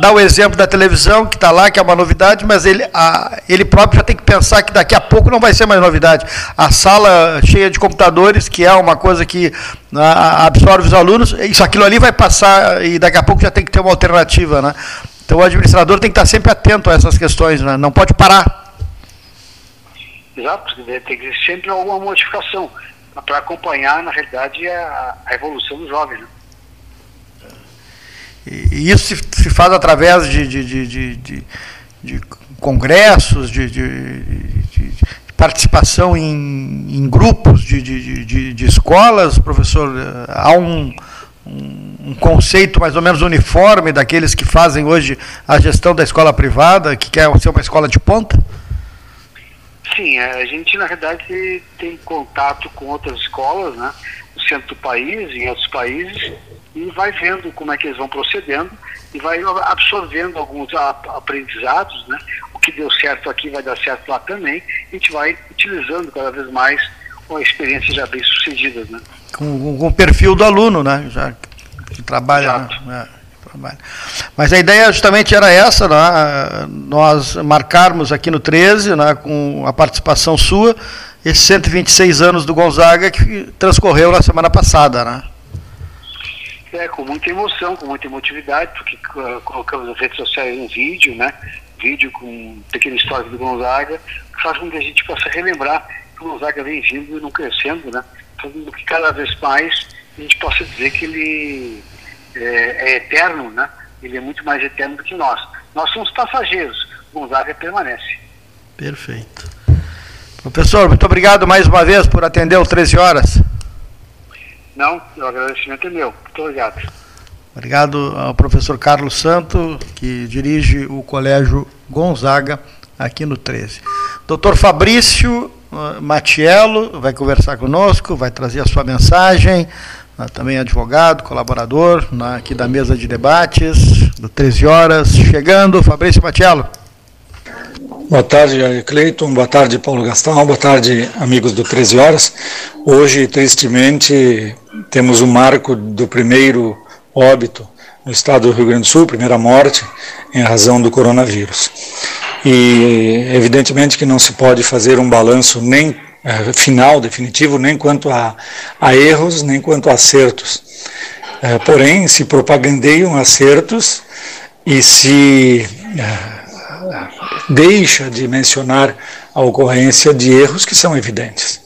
dá o exemplo da televisão, que está lá, que é uma novidade, mas ele, a, ele próprio já tem que pensar que daqui a pouco não vai ser mais novidade. A sala cheia de computadores, que é uma coisa que a, absorve os alunos, isso aquilo ali vai passar e daqui a pouco já tem que ter uma alternativa, né? Então o administrador tem que estar sempre atento a essas questões, né? não pode parar. Exato, tem que ter sempre alguma modificação para acompanhar, na realidade, a, a evolução dos jovens. Né? E isso se, se faz através de, de, de, de, de congressos, de, participação em, em grupos de, de, escolas, professor. Há um, um, conceito mais ou menos uniforme daqueles que fazem hoje a gestão da escola privada, que quer ser uma escola de ponta? Sim, a gente na verdade tem contato com outras escolas, né, no centro do país, em outros países, e vai vendo como é que eles vão procedendo e vai absorvendo alguns aprendizados, né? O que deu certo aqui vai dar certo lá também. E a gente vai utilizando cada vez mais com experiências já bem sucedidas, né? Com, com o perfil do aluno, né? Já que trabalha, né? é, trabalha. Mas a ideia justamente era essa, né? nós marcarmos aqui no 13, né, com a participação sua, esses 126 anos do Gonzaga que transcorreu na semana passada, né? É, com muita emoção, com muita emotividade, porque uh, colocamos nas redes sociais um vídeo, né? Vídeo com um pequena história do Gonzaga, que faz com que a gente possa relembrar que o Gonzaga vem vindo e não crescendo, né? Fazendo que cada vez mais a gente possa dizer que ele é, é, eterno, né? Ele é muito mais eterno do que nós. Nós somos passageiros, Gonzaga permanece. Perfeito. Professor, muito obrigado mais uma vez por atender o 13 horas. Não, o agradecimento é meu. Muito obrigado. Obrigado ao professor Carlos Santo, que dirige o Colégio Gonzaga aqui no 13. Doutor Fabrício uh, Matiello vai conversar conosco, vai trazer a sua mensagem, também advogado, colaborador uh, aqui da mesa de debates, do 13 horas. Chegando, Fabrício Matiello. Boa tarde, Cleiton. Boa tarde, Paulo Gastão. Boa tarde, amigos do 13 Horas. Hoje, tristemente, temos o marco do primeiro óbito no estado do Rio Grande do Sul, primeira morte, em razão do coronavírus. E, evidentemente, que não se pode fazer um balanço nem é, final, definitivo, nem quanto a, a, erros, nem quanto a acertos. É, porém, se propagandeiam acertos e se. É, deixa de mencionar a ocorrência de erros que são evidentes.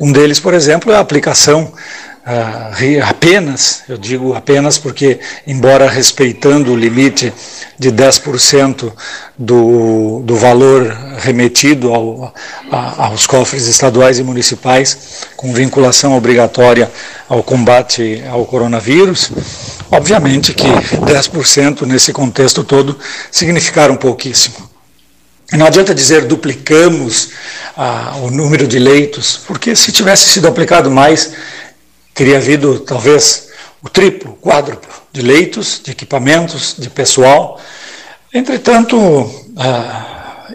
Um deles, por exemplo, é a aplicação apenas, eu digo apenas porque, embora respeitando o limite de 10% do, do valor remetido ao, a, aos cofres estaduais e municipais, com vinculação obrigatória ao combate ao coronavírus, obviamente que 10% nesse contexto todo significaram pouquíssimo. Não adianta dizer duplicamos ah, o número de leitos, porque se tivesse sido aplicado mais, teria havido talvez o triplo, quádruplo de leitos, de equipamentos, de pessoal. Entretanto, ah,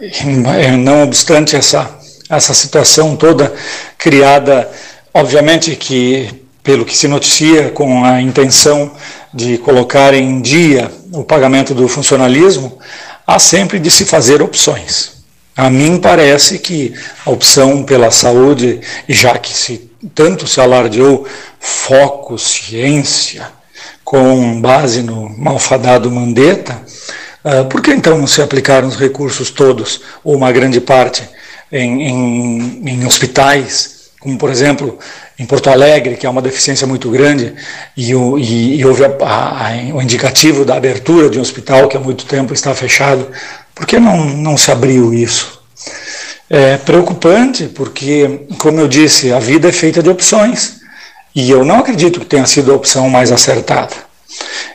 não obstante essa, essa situação toda criada, obviamente que, pelo que se noticia, com a intenção de colocar em dia o pagamento do funcionalismo, há sempre de se fazer opções. A mim parece que a opção pela saúde, já que se tanto se alardeou foco, ciência, com base no malfadado Mandetta, uh, por que então não se aplicaram os recursos todos, ou uma grande parte, em, em, em hospitais, como por exemplo em Porto Alegre, que é uma deficiência muito grande, e, o, e, e houve a, a, a, o indicativo da abertura de um hospital que há muito tempo está fechado, por que não, não se abriu isso? É preocupante porque, como eu disse, a vida é feita de opções. E eu não acredito que tenha sido a opção mais acertada.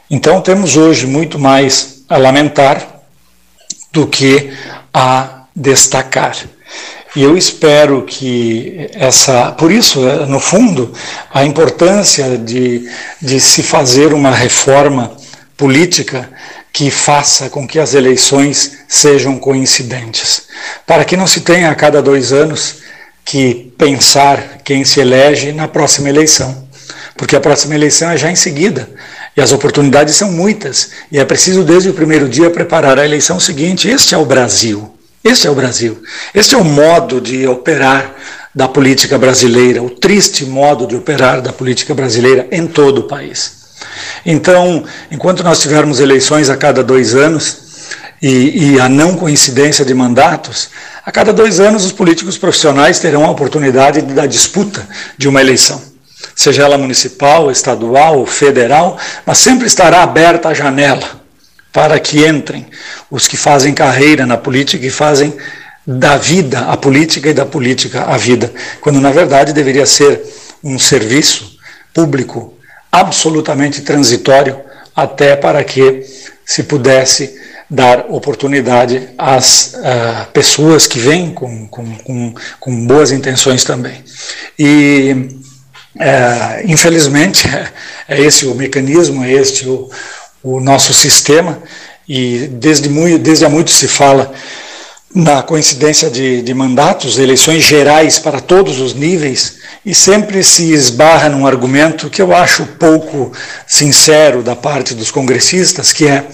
Então temos hoje muito mais a lamentar do que a destacar. E eu espero que essa. Por isso, no fundo, a importância de, de se fazer uma reforma política que faça com que as eleições sejam coincidentes, para que não se tenha a cada dois anos que pensar quem se elege na próxima eleição, porque a próxima eleição é já em seguida e as oportunidades são muitas e é preciso desde o primeiro dia preparar a eleição seguinte. Este é o Brasil. Este é o Brasil. Este é o modo de operar da política brasileira, o triste modo de operar da política brasileira em todo o país. Então, enquanto nós tivermos eleições a cada dois anos e, e, a não coincidência de mandatos, a cada dois anos os políticos profissionais terão a oportunidade da disputa de uma eleição, seja ela municipal, estadual federal, mas sempre estará aberta a janela para que entrem os que fazem carreira na política e fazem da vida a política e da política a vida, quando na verdade deveria ser um serviço público absolutamente transitório até para que se pudesse dar oportunidade às uh, pessoas que vêm com, com, com, com, boas intenções também. E, uh, infelizmente, *laughs* é esse o mecanismo, é este o, o nosso sistema, e desde, muito, desde há muito se fala na coincidência de, de mandatos, eleições gerais para todos os níveis, e sempre se esbarra num argumento que eu acho pouco sincero da parte dos congressistas, que é: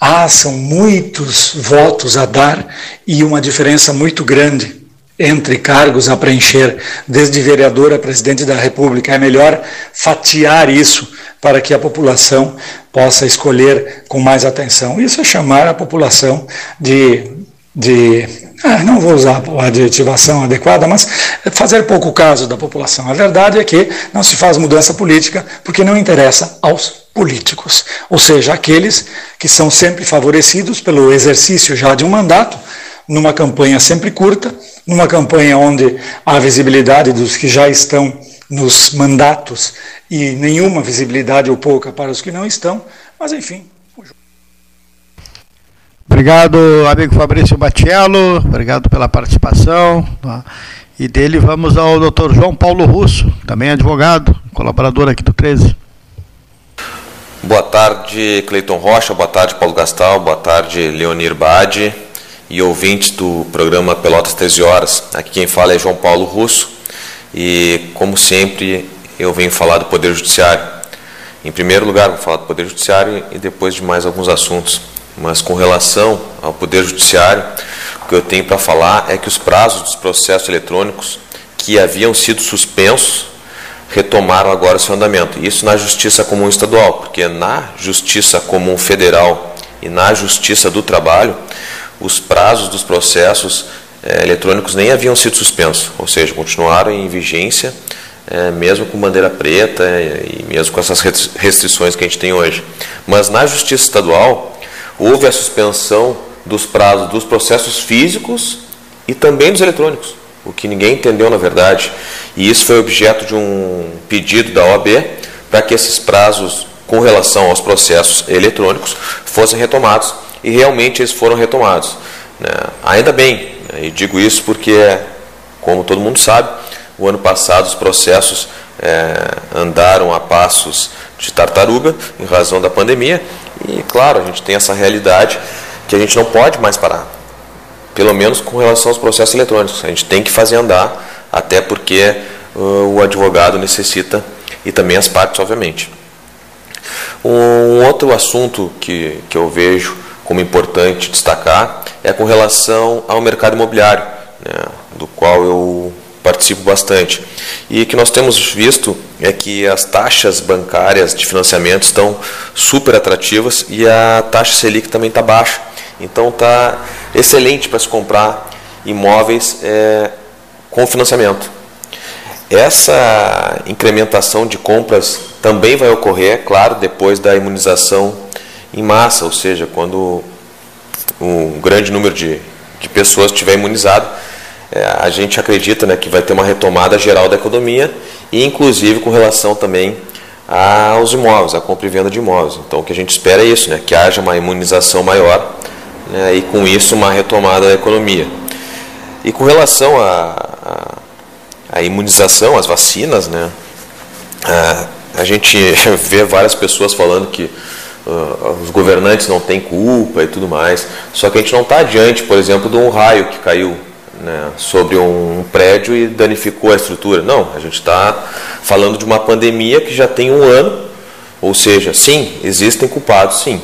ah, são muitos votos a dar e uma diferença muito grande entre cargos a preencher, desde vereador a presidente da República. É melhor fatiar isso para que a população possa escolher com mais atenção. Isso é chamar a população de de ah, não vou usar a adjetivação adequada, mas fazer pouco caso da população. A verdade é que não se faz mudança política porque não interessa aos políticos, ou seja, aqueles que são sempre favorecidos pelo exercício já de um mandato, numa campanha sempre curta, numa campanha onde há visibilidade dos que já estão nos mandatos e nenhuma visibilidade ou pouca para os que não estão, mas enfim, Obrigado, amigo Fabrício Batiello, obrigado pela participação. Tá? E dele vamos ao doutor João Paulo Russo, também advogado, colaborador aqui do 13. Boa tarde, Cleiton Rocha, boa tarde, Paulo Gastal, boa tarde, Leonir Bade e ouvintes do programa Pelotas 13 Horas. Aqui quem fala é João Paulo Russo e, como sempre, eu venho falar do Poder Judiciário. Em primeiro lugar, vou falar do Poder Judiciário e depois de mais alguns assuntos. Mas com relação ao Poder Judiciário, o que eu tenho para falar é que os prazos dos processos eletrônicos que haviam sido suspensos retomaram agora seu andamento. Isso na Justiça Comum Estadual, porque na Justiça Comum Federal e na Justiça do Trabalho, os prazos dos processos é, eletrônicos nem haviam sido suspensos, ou seja, continuaram em vigência, é, mesmo com bandeira preta é, e mesmo com essas restrições que a gente tem hoje. Mas na Justiça Estadual, houve a suspensão dos prazos dos processos físicos e também dos eletrônicos, o que ninguém entendeu na verdade. E isso foi objeto de um pedido da OAB para que esses prazos com relação aos processos eletrônicos fossem retomados e realmente eles foram retomados. Né? Ainda bem, né? e digo isso porque, como todo mundo sabe, o ano passado os processos é, andaram a passos de tartaruga em razão da pandemia e, claro, a gente tem essa realidade que a gente não pode mais parar, pelo menos com relação aos processos eletrônicos. A gente tem que fazer andar, até porque uh, o advogado necessita e também as partes, obviamente. Um outro assunto que, que eu vejo como importante destacar é com relação ao mercado imobiliário, né, do qual eu participo bastante. E o que nós temos visto é que as taxas bancárias de financiamento estão super atrativas e a taxa Selic também está baixa. Então está excelente para se comprar imóveis é, com financiamento. Essa incrementação de compras também vai ocorrer, claro, depois da imunização em massa, ou seja, quando um grande número de, de pessoas estiver imunizado, é, a gente acredita né, que vai ter uma retomada geral da economia e inclusive com relação também aos imóveis, a compra e venda de imóveis. Então o que a gente espera é isso, né, que haja uma imunização maior né, e com isso uma retomada da economia. E com relação à a, a, imunização, as vacinas, né, a, a gente *laughs* vê várias pessoas falando que uh, os governantes não têm culpa e tudo mais. Só que a gente não está diante, por exemplo, de um raio que caiu né, sobre um prédio e danificou a estrutura. Não, a gente está falando de uma pandemia que já tem um ano, ou seja, sim, existem culpados, sim.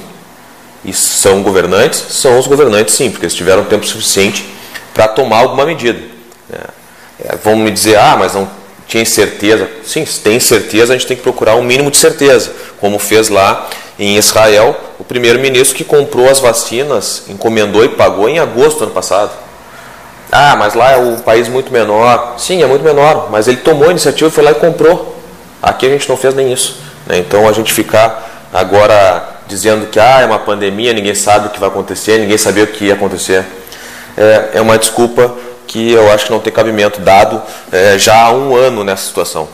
E são governantes? São os governantes, sim, porque eles tiveram tempo suficiente para tomar alguma medida. É, vão me dizer, ah, mas não tinha certeza. Sim, se tem certeza, a gente tem que procurar um mínimo de certeza, como fez lá em Israel o primeiro-ministro que comprou as vacinas, encomendou e pagou em agosto do ano passado. Ah, mas lá é um país muito menor. Sim, é muito menor, mas ele tomou a iniciativa, foi lá e comprou. Aqui a gente não fez nem isso. Né? Então a gente ficar agora dizendo que ah, é uma pandemia, ninguém sabe o que vai acontecer, ninguém sabia o que ia acontecer, é, é uma desculpa que eu acho que não tem cabimento, dado é, já há um ano nessa situação.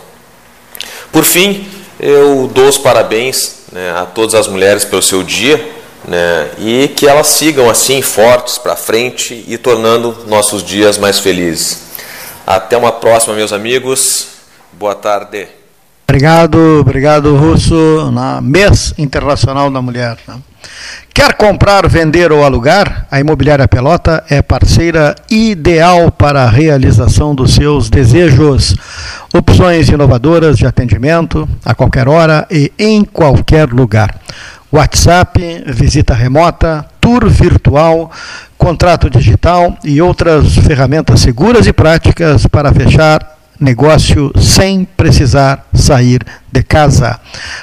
Por fim, eu dou os parabéns né, a todas as mulheres pelo seu dia né, e que elas sigam assim fortes para frente e tornando nossos dias mais felizes. Até uma próxima, meus amigos. Boa tarde. Obrigado, obrigado, Russo, na Mês Internacional da Mulher. Né? Quer comprar, vender ou alugar? A Imobiliária Pelota é parceira ideal para a realização dos seus desejos. Opções inovadoras de atendimento a qualquer hora e em qualquer lugar. WhatsApp, visita remota, tour virtual, contrato digital e outras ferramentas seguras e práticas para fechar negócio sem precisar sair de casa.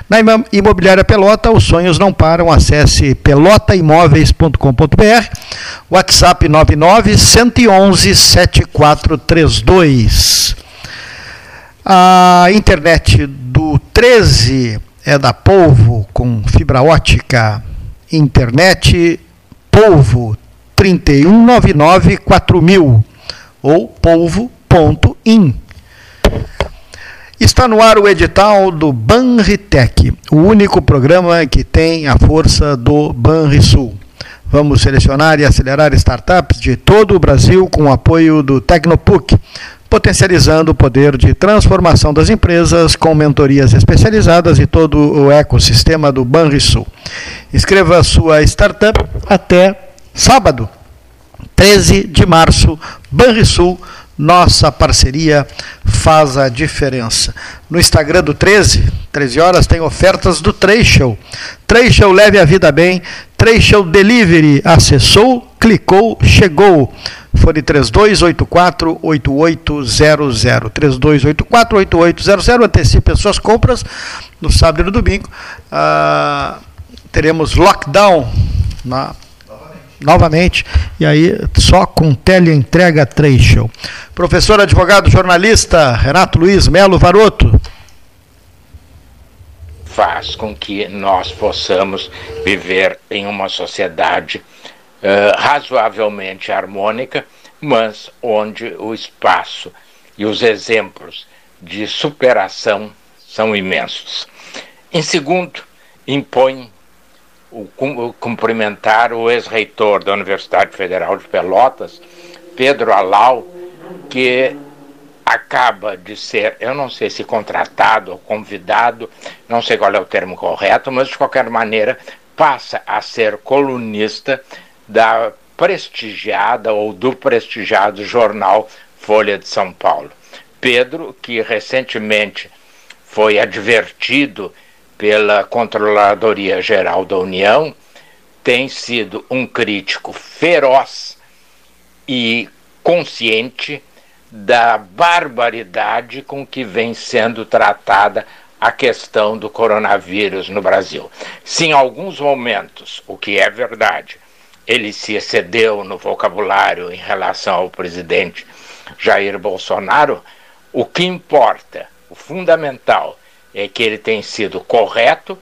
Na Imobiliária Pelota, os sonhos não param. Acesse pelotaimóveis.com.br, WhatsApp 99 111 7432. A internet do 13 é da Polvo com fibra ótica. Internet Polvo 3199 4000 ou polvo.in. Está no ar o edital do Banritec, o único programa que tem a força do Banrisul. Vamos selecionar e acelerar startups de todo o Brasil com o apoio do Tecnopuc, potencializando o poder de transformação das empresas com mentorias especializadas e todo o ecossistema do Banrisul. Escreva sua startup até sábado, 13 de março, Banrisul nossa parceria faz a diferença. No Instagram do 13, 13 horas, tem ofertas do Treishel. Treishel leve a vida bem. Treishel Delivery. Acessou, clicou, chegou. Fone 3284-8800. 3284-8800. Antecipe as suas compras no sábado e no domingo. Ah, teremos lockdown na novamente, e aí só com teleentrega 3 show. Professor, advogado, jornalista, Renato Luiz Melo Varoto. Faz com que nós possamos viver em uma sociedade uh, razoavelmente harmônica, mas onde o espaço e os exemplos de superação são imensos. Em segundo, impõe o, cumprimentar o ex-reitor da Universidade Federal de Pelotas, Pedro Alau, que acaba de ser, eu não sei se contratado ou convidado, não sei qual é o termo correto, mas de qualquer maneira passa a ser colunista da prestigiada ou do prestigiado jornal Folha de São Paulo. Pedro, que recentemente foi advertido pela Controladoria Geral da União, tem sido um crítico feroz e consciente da barbaridade com que vem sendo tratada a questão do coronavírus no Brasil. Se em alguns momentos, o que é verdade, ele se excedeu no vocabulário em relação ao presidente Jair Bolsonaro, o que importa, o fundamental, é que ele tem sido correto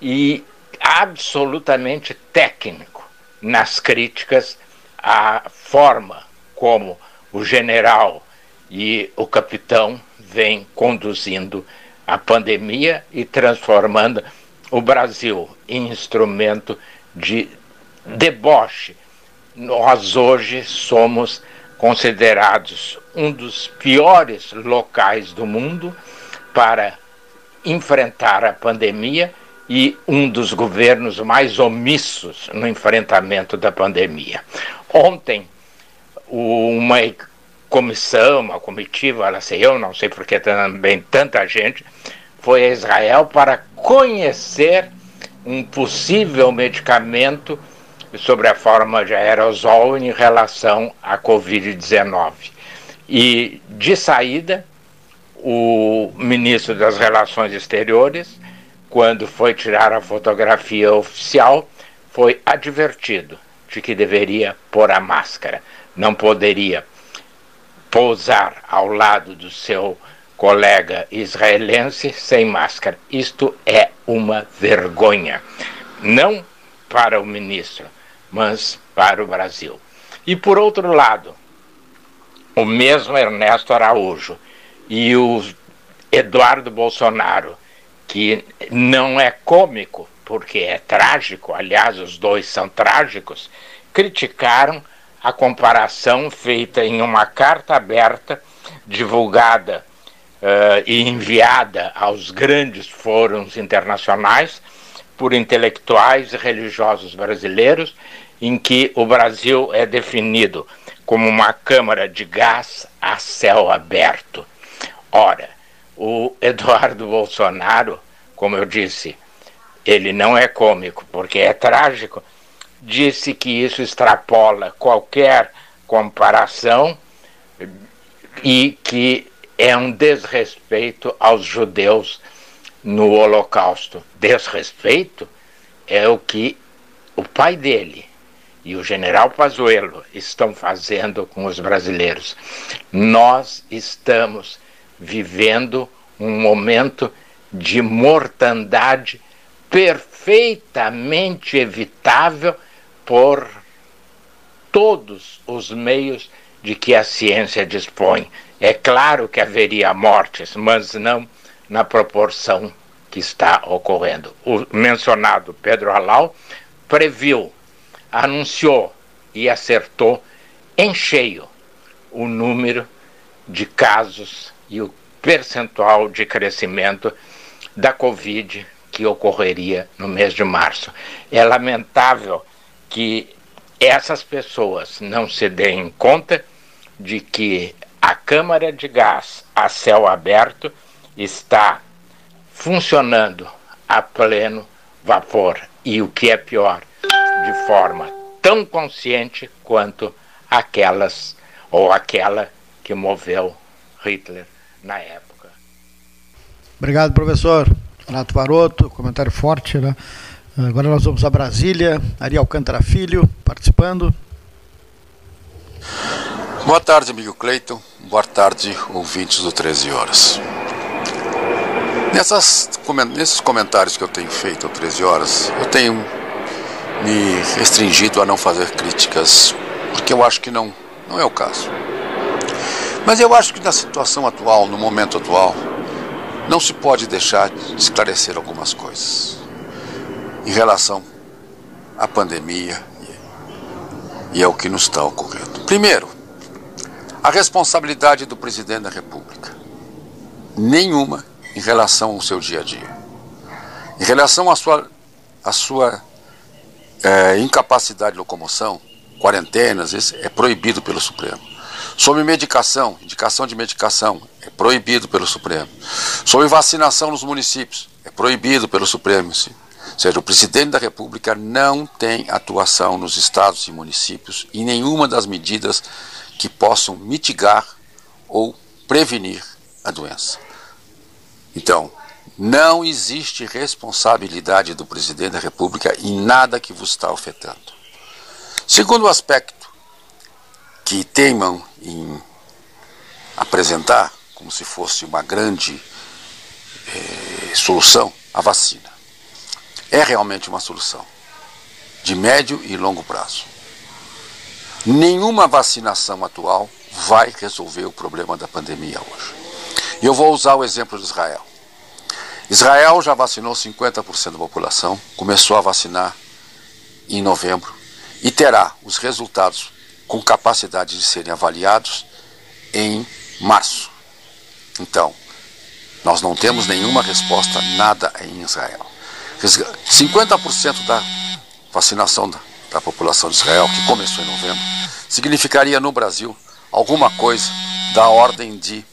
e absolutamente técnico nas críticas à forma como o general e o capitão vêm conduzindo a pandemia e transformando o Brasil em instrumento de deboche. Nós hoje somos considerados um dos piores locais do mundo para enfrentar a pandemia e um dos governos mais omissos no enfrentamento da pandemia. Ontem, uma comissão, uma comitiva, ela sei eu, não sei porque também tanta gente, foi a Israel para conhecer um possível medicamento sobre a forma de aerosol em relação à Covid-19. E de saída, o ministro das Relações Exteriores, quando foi tirar a fotografia oficial, foi advertido de que deveria pôr a máscara. Não poderia pousar ao lado do seu colega israelense sem máscara. Isto é uma vergonha. Não para o ministro, mas para o Brasil. E por outro lado, o mesmo Ernesto Araújo e o Eduardo Bolsonaro, que não é cômico, porque é trágico, aliás, os dois são trágicos, criticaram a comparação feita em uma carta aberta, divulgada uh, e enviada aos grandes fóruns internacionais por intelectuais e religiosos brasileiros, em que o Brasil é definido como uma câmara de gás a céu aberto. Ora, o *laughs* Eduardo Bolsonaro, como eu disse, ele não é cômico, porque é trágico, disse que isso extrapola qualquer comparação e que é um desrespeito aos judeus no Holocausto. Desrespeito é o que o pai dele e o general Pazuello estão fazendo com os brasileiros. Nós estamos vivendo um momento de mortandade perfeitamente evitável por todos os meios de que a ciência dispõe. É claro que haveria mortes, mas não na proporção que está ocorrendo. O mencionado Pedro Halal previu, anunciou e acertou em cheio o número de casos e o percentual de crescimento da Covid que ocorreria no mês de março. É lamentável que essas pessoas não se deem conta de que a câmara de gás a céu aberto está funcionando a pleno vapor e o que é pior, de forma tão consciente quanto aquelas ou aquela que moveu Hitler na época. Obrigado, professor Renato Varoto, comentário forte, né? Agora nós vamos a Brasília. Ari Alcântara Filho participando. Boa tarde, amigo Cleiton. Boa tarde, ouvintes do 13 Horas. Nessas, nesses comentários que eu tenho feito ao 13 Horas, eu tenho me restringido a não fazer críticas, porque eu acho que não, não é o caso. Mas eu acho que na situação atual, no momento atual, não se pode deixar de esclarecer algumas coisas em relação à pandemia e ao que nos está ocorrendo. Primeiro, a responsabilidade do presidente da República. Nenhuma em relação ao seu dia a dia. Em relação à sua, à sua é, incapacidade de locomoção, quarentenas, isso é proibido pelo Supremo. Sobre medicação, indicação de medicação, é proibido pelo Supremo. Sobre vacinação nos municípios, é proibido pelo Supremo. Ou seja, o presidente da República não tem atuação nos estados e municípios em nenhuma das medidas que possam mitigar ou prevenir a doença. Então, não existe responsabilidade do presidente da República em nada que vos está afetando. Segundo aspecto que teimam em apresentar como se fosse uma grande eh, solução, a vacina. É realmente uma solução de médio e longo prazo. Nenhuma vacinação atual vai resolver o problema da pandemia hoje. E eu vou usar o exemplo de Israel. Israel já vacinou 50% da população, começou a vacinar em novembro e terá os resultados com capacidade de serem avaliados em março. Então, nós não temos nenhuma resposta, nada em Israel. 50% da vacinação da, da população de Israel, que começou em novembro, significaria no Brasil alguma coisa da ordem de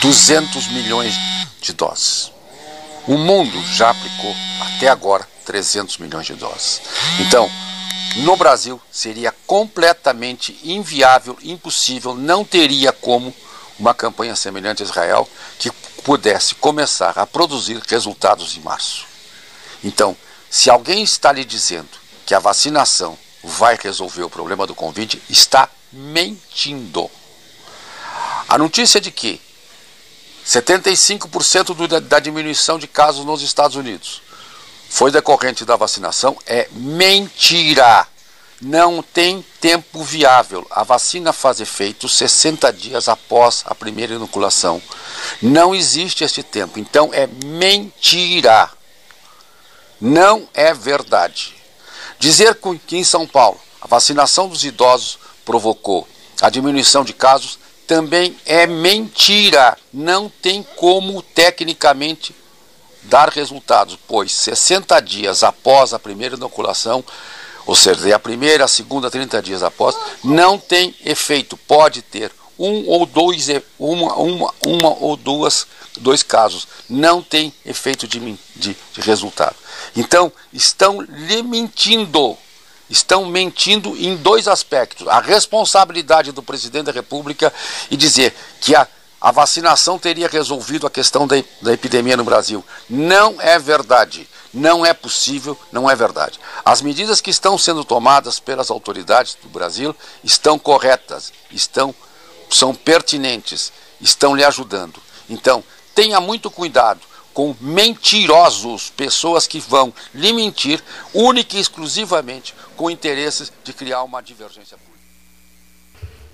200 milhões de doses. O mundo já aplicou até agora 300 milhões de doses. Então, no Brasil seria completamente inviável, impossível, não teria como uma campanha semelhante a Israel que pudesse começar a produzir resultados em março. Então, se alguém está lhe dizendo que a vacinação vai resolver o problema do Covid, está mentindo. A notícia de que 75% do, da diminuição de casos nos Estados Unidos foi decorrente da vacinação é mentira não tem tempo viável. A vacina faz efeito 60 dias após a primeira inoculação. Não existe esse tempo. Então é mentira. Não é verdade. Dizer que em São Paulo a vacinação dos idosos provocou a diminuição de casos também é mentira. Não tem como tecnicamente dar resultados, pois 60 dias após a primeira inoculação ou seja, a primeira, a segunda, 30 dias após, não tem efeito. Pode ter um ou dois, uma, uma, uma ou duas, dois casos. Não tem efeito de, de, de resultado. Então, estão lhe mentindo. Estão mentindo em dois aspectos. A responsabilidade do presidente da República e dizer que a a vacinação teria resolvido a questão da, da, epidemia no Brasil. Não é verdade. Não é possível, não é verdade. As medidas que estão sendo tomadas pelas autoridades do Brasil estão corretas, estão são pertinentes, estão lhe ajudando. Então, tenha muito cuidado com mentirosos, pessoas que vão lhe mentir única e exclusivamente com interesses de criar uma divergência política.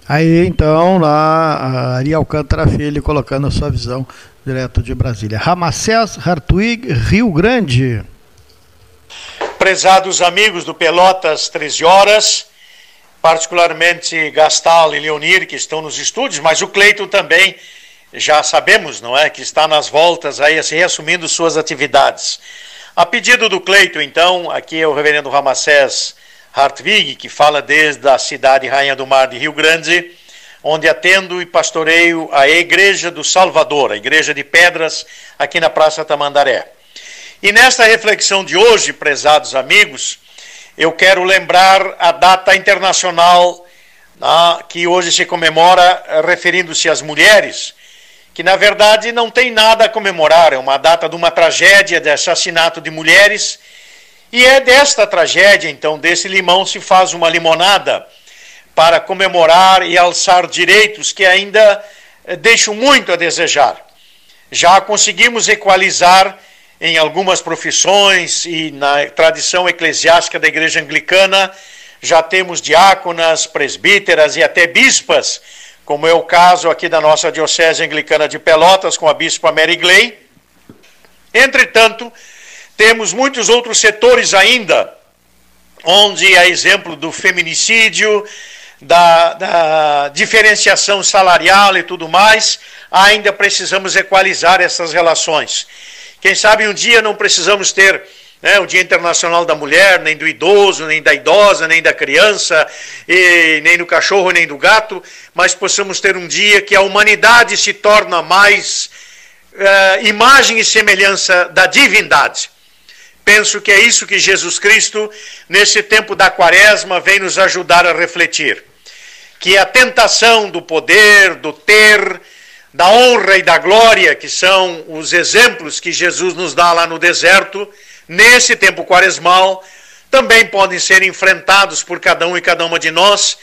Aí então, lá, Ari Alcântara Filho colocando a sua visão direto de Brasília. Ramacés Hartwig, Rio Grande. Prezados amigos do Pelotas 13 Horas, particularmente Gastal e Leonir, que estão nos estúdios, mas o Cleito também, já sabemos, não é? Que está nas voltas aí, assim, reassumindo suas atividades. A pedido do Cleito, então, aqui é o reverendo Ramacés Hartwig, que fala desde a cidade Rainha do Mar de Rio Grande, onde atendo e pastoreio a Igreja do Salvador, a Igreja de Pedras, aqui na Praça Tamandaré. E nesta reflexão de hoje, prezados amigos, eu quero lembrar a data internacional né, que hoje se comemora, referindo-se às mulheres, que na verdade não tem nada a comemorar, é uma data de uma tragédia de assassinato de mulheres e é desta tragédia, então, desse limão se faz uma limonada para comemorar e alçar direitos que ainda eh, deixam muito a desejar. Já conseguimos equalizar em algumas profissões e na tradição eclesiástica da Igreja Anglicana, já temos diáconas, presbíteras e até bispas, como é o caso aqui da nossa Diocese Anglicana de Pelotas com a bispa Mary Gley. Entretanto, temos muitos outros setores ainda, onde, a exemplo do feminicídio, da, da, diferenciação salarial e tudo mais, ainda precisamos equalizar essas relações. Quem sabe um dia não precisamos ter né, o Dia Internacional da Mulher, nem do idoso, nem da idosa, nem da criança, e, nem do cachorro, nem do gato, mas possamos ter um dia que a humanidade se torna mais uh, imagem e semelhança da divindade. Penso que é isso que Jesus Cristo, nesse tempo da quaresma, vem nos ajudar a refletir. que a tentação do poder, do ter, da honra e da glória, que são os exemplos que Jesus nos dá lá no deserto, nesse tempo quaresmal, também podem ser enfrentados por cada um e cada uma de nós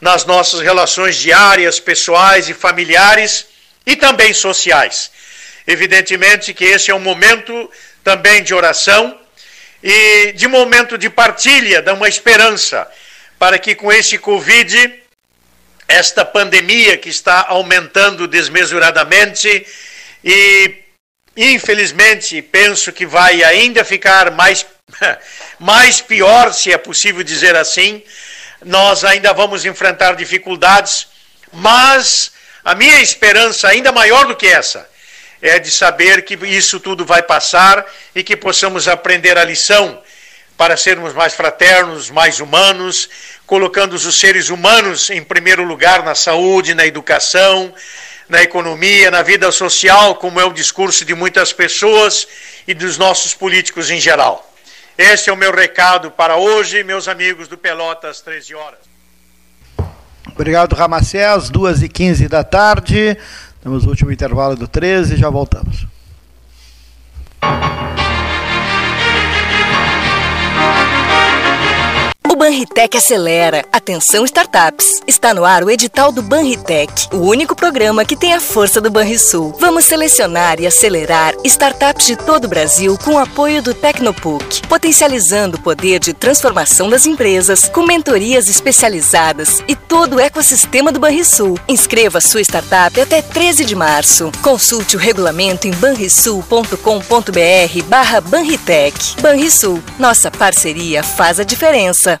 nas nossas relações diárias, pessoais e familiares e também sociais. Evidentemente que esse é um momento também de oração e de momento de partilha, de uma esperança para que com esse Covid, esta pandemia que está aumentando desmesuradamente e infelizmente penso que vai ainda ficar mais, *laughs* mais pior, se é possível dizer assim, nós ainda vamos enfrentar dificuldades, mas a minha esperança, ainda maior do que essa, é de saber que isso tudo vai passar e que possamos aprender a lição para sermos mais fraternos, mais humanos, colocando os seres humanos em primeiro lugar na saúde, na educação, na economia, na vida social, como é o discurso de muitas pessoas e dos nossos políticos em geral. Esse é o meu recado para hoje, meus amigos do Pelotas 13 horas. Obrigado, Ramacés, 2h15 da tarde. Temos o último intervalo do 13 e já voltamos. O Banritec acelera. Atenção startups. Está no ar o edital do Banritec, o único programa que tem a força do Banrisul. Vamos selecionar e acelerar startups de todo o Brasil com o apoio do Tecnopuc, potencializando o poder de transformação das empresas com mentorias especializadas e todo o ecossistema do Banrisul. Inscreva sua startup até 13 de março. Consulte o regulamento em banrisul.com.br barra Banritec. Banrisul, nossa parceria faz a diferença.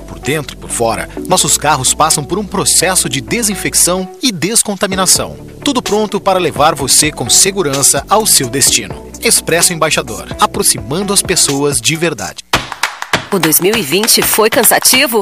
Dentro e por fora, nossos carros passam por um processo de desinfecção e descontaminação. Tudo pronto para levar você com segurança ao seu destino. Expresso Embaixador, aproximando as pessoas de verdade. O 2020 foi cansativo?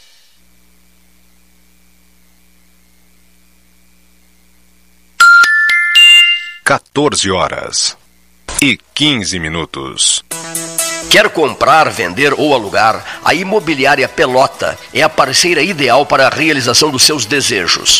14 horas e 15 minutos. Quer comprar, vender ou alugar? A Imobiliária Pelota é a parceira ideal para a realização dos seus desejos.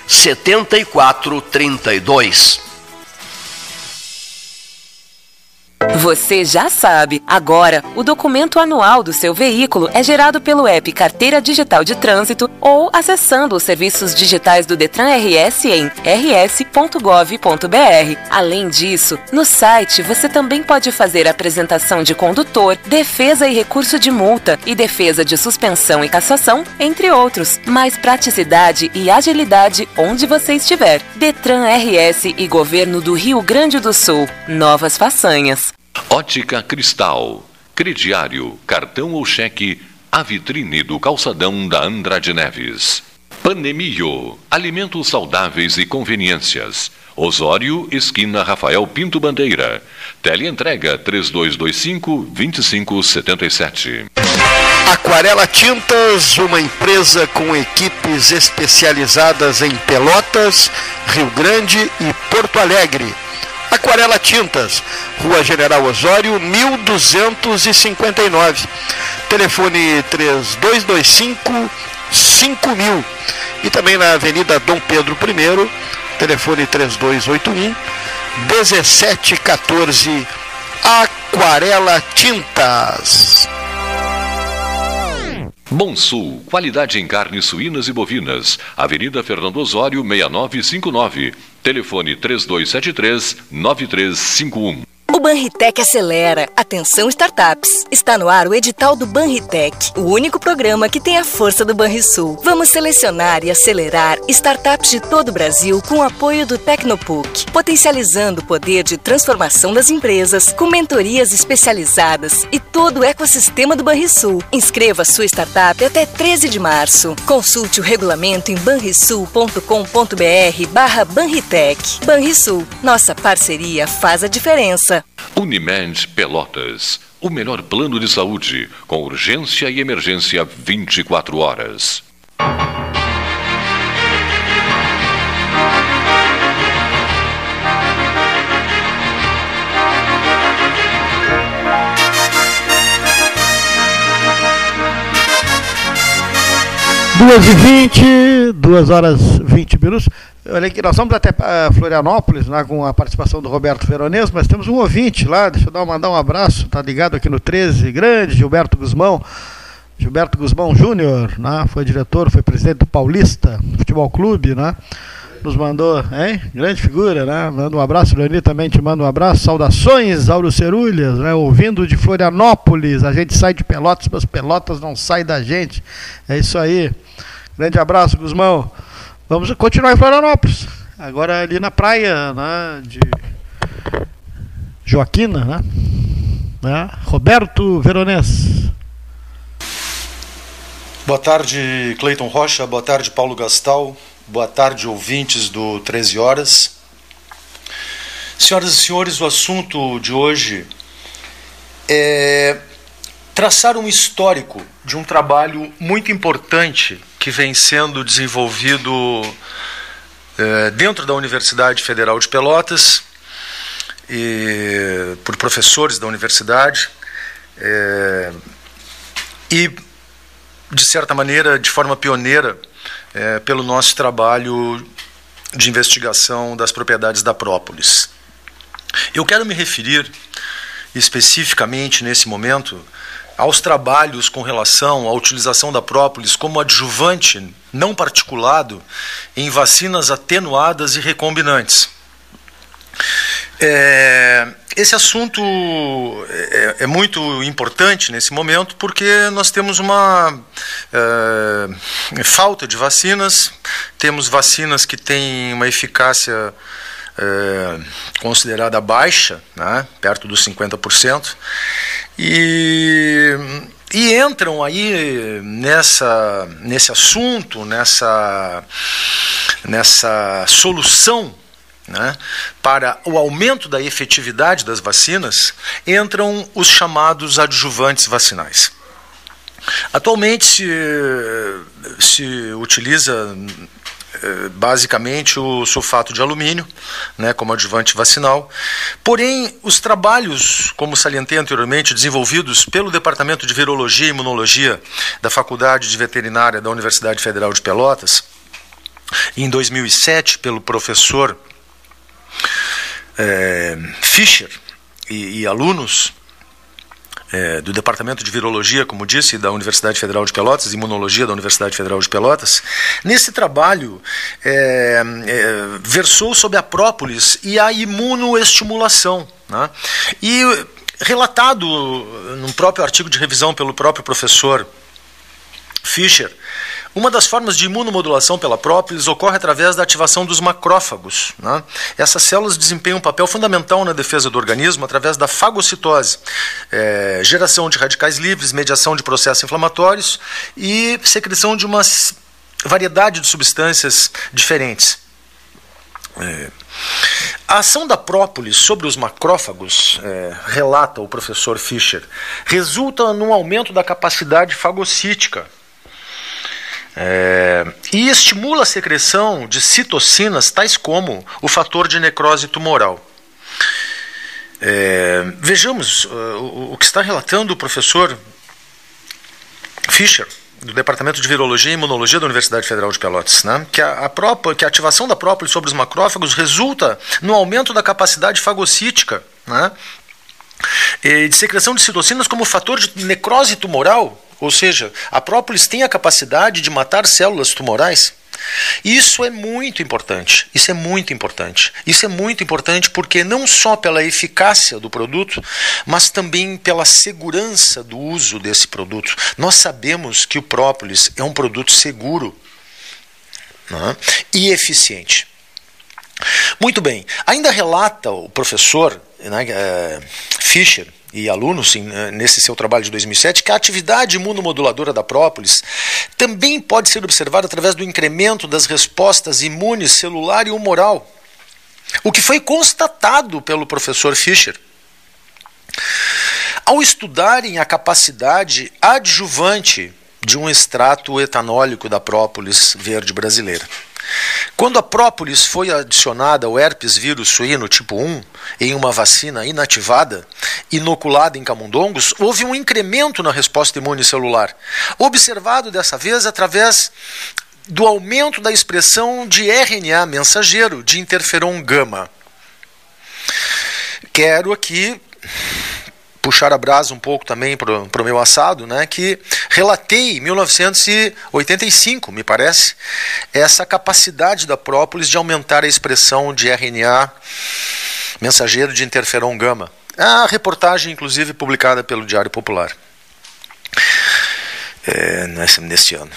7432. Você já sabe. Agora, o documento anual do seu veículo é gerado pelo app Carteira Digital de Trânsito ou acessando os serviços digitais do Detran RS em rs.gov.br. Além disso, no site você também pode fazer apresentação de condutor, defesa e recurso de multa e defesa de suspensão e cassação, entre outros. Mais praticidade e agilidade onde você estiver. Detran RS e Governo do Rio Grande do Sul. Novas façanhas. Ótica Cristal, crediário, cartão ou cheque, a vitrine do calçadão da Andrade Neves. Panemio, alimentos saudáveis e conveniências. Osório, esquina Rafael Pinto Bandeira. Teleentrega 3225-2577. Aquarela Tintas, uma empresa com equipes especializadas em Pelotas, Rio Grande e Porto Alegre. Aquarela Tintas, Rua General Osório, 1259. Telefone 3225 5000. E também na Avenida Dom Pedro I, telefone 3281 1714 Aquarela Tintas. Bom Sul, qualidade em carnes suínas e bovinas. Avenida Fernando Osório, 6959. Telefone 3273 9351. Banritec acelera. Atenção startups. Está no ar o edital do Banritec, o único programa que tem a força do Banrisul. Vamos selecionar e acelerar startups de todo o Brasil com o apoio do Tecnopuc, potencializando o poder de transformação das empresas com mentorias especializadas e todo o ecossistema do Banrisul. Inscreva sua startup até 13 de março. Consulte o regulamento em banrisul.com.br barra Banritec. Banrisul, nossa parceria faz a diferença. Unimed Pelotas. O melhor plano de saúde, com urgência e emergência 24 horas. Duas e vinte, duas horas vinte minutos. Olha aqui, nós vamos até para Florianópolis, né, com a participação do Roberto Veronese, mas temos um ouvinte lá, deixa eu dar, mandar um abraço, tá ligado aqui no 13, grande Gilberto Guzmão, Gilberto Guzmão Júnior, né, foi diretor, foi presidente do Paulista Futebol Clube, né, nos mandou, hein, grande figura, né, manda um abraço, Leoni também te manda um abraço, saudações, Auro Cerulhas, né, ouvindo de Florianópolis, a gente sai de Pelotas, mas Pelotas não sai da gente, é isso aí, grande abraço, Guzmão. Vamos continuar em Florianópolis. Agora ali na praia né, de Joaquina, né? né? Roberto Veronês. Boa tarde, Cleiton Rocha. Boa tarde, Paulo Gastal. Boa tarde, ouvintes do 13 Horas. Senhoras e senhores, o assunto de hoje é traçar um histórico de um trabalho muito importante que vem sendo desenvolvido é, dentro da Universidade Federal de Pelotas e, por professores da universidade é, e, de certa maneira, de forma pioneira, é, pelo nosso trabalho de investigação das propriedades da própolis. Eu quero me referir especificamente nesse momento aos trabalhos com relação à utilização da própolis como adjuvante não particulado em vacinas atenuadas e recombinantes. É, esse assunto é, é, muito importante nesse momento porque nós temos uma é, falta de vacinas, temos vacinas que têm uma eficácia é, considerada baixa, né, perto dos 50%, e, e entram aí nessa, nesse assunto, nessa, nessa solução né, para o aumento da efetividade das vacinas, entram os chamados adjuvantes vacinais. Atualmente se, se utiliza basicamente o sulfato de alumínio, né, como adjuvante vacinal. Porém, os trabalhos, como salientei anteriormente, desenvolvidos pelo Departamento de Virologia e Imunologia da Faculdade de Veterinária da Universidade Federal de Pelotas, em 2007, pelo professor é, Fischer e, e alunos, é, do Departamento de Virologia, como disse, da Universidade Federal de Pelotas, Imunologia da Universidade Federal de Pelotas. Nesse trabalho, é, é, versou sobre a própolis e a imunoestimulação. Né? E relatado num próprio artigo de revisão pelo próprio professor Fischer, uma das formas de imunomodulação pela própolis ocorre através da ativação dos macrófagos. Né? Essas células desempenham um papel fundamental na defesa do organismo através da fagocitose, é, geração de radicais livres, mediação de processos inflamatórios e secreção de uma variedade de substâncias diferentes. É. A ação da própolis sobre os macrófagos, é, relata o professor Fischer, resulta num aumento da capacidade fagocítica é, e estimula a secreção de citocinas, tais como o fator de necrose tumoral. É, vejamos uh, o, que está relatando o professor Fischer do Departamento de Virologia e Imunologia da Universidade Federal de Pelotas, né? que, a, a própria, que a ativação da própolis sobre os macrófagos resulta no aumento da capacidade fagocítica né? E de secreção de citocinas como fator de necrose tumoral, ou seja, a própolis tem a capacidade de matar células tumorais. Isso é muito importante. Isso é muito importante. Isso é muito importante porque não só pela eficácia do produto, mas também pela segurança do uso desse produto. Nós sabemos que o própolis é um produto seguro né, e eficiente. Muito bem. Ainda relata o professor né, Fischer e alunos eh, nesse seu trabalho de 2007 que a atividade imunomoduladora da própolis também pode ser observada através do incremento das respostas imunes celular e humoral, o que foi constatado pelo professor Fischer. Ao estudarem a capacidade adjuvante de um extrato etanólico da própolis verde brasileira. Quando a própolis foi adicionada ao herpes vírus suíno tipo 1 em uma vacina inativada, inoculada em camundongos, houve um incremento na resposta imune celular, observado dessa vez através do aumento da expressão de RNA mensageiro de interferon gama. Quero aqui puxar a brasa um pouco também para o meu assado, né, que relatei em 1985, me parece, essa capacidade da própolis de aumentar a expressão de RNA mensageiro de interferon gama. A reportagem, inclusive, publicada pelo Diário Popular é, nesse, ano.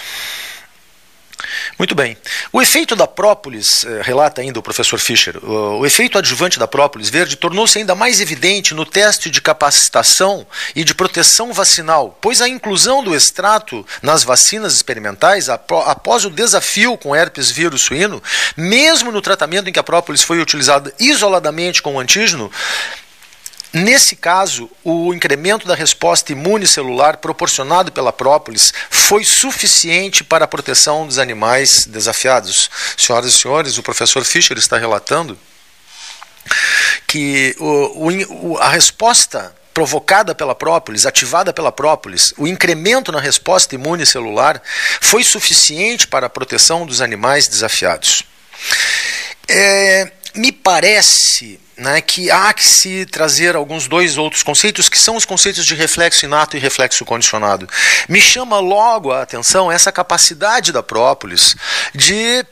Muito bem. O efeito da própolis, eh, relata ainda o professor Fischer, o efeito adjuvante da própolis verde tornou-se ainda mais evidente no teste de capacitação e de proteção vacinal, pois a inclusão do extrato nas vacinas experimentais, após o desafio com herpes vírus suíno, mesmo no tratamento em que a própolis foi utilizada isoladamente com o antígeno, Nesse caso, o incremento da resposta imune celular proporcionado pela própolis foi suficiente para a proteção dos animais desafiados. Senhoras e senhores, o professor Fischer está relatando que o, o, a resposta provocada pela própolis, ativada pela própolis, o incremento na resposta imune celular foi suficiente para a proteção dos animais desafiados. É, me parece né, que há que se trazer alguns dois outros conceitos, que são os conceitos de reflexo inato e reflexo condicionado. Me chama logo a atenção essa capacidade da própolis de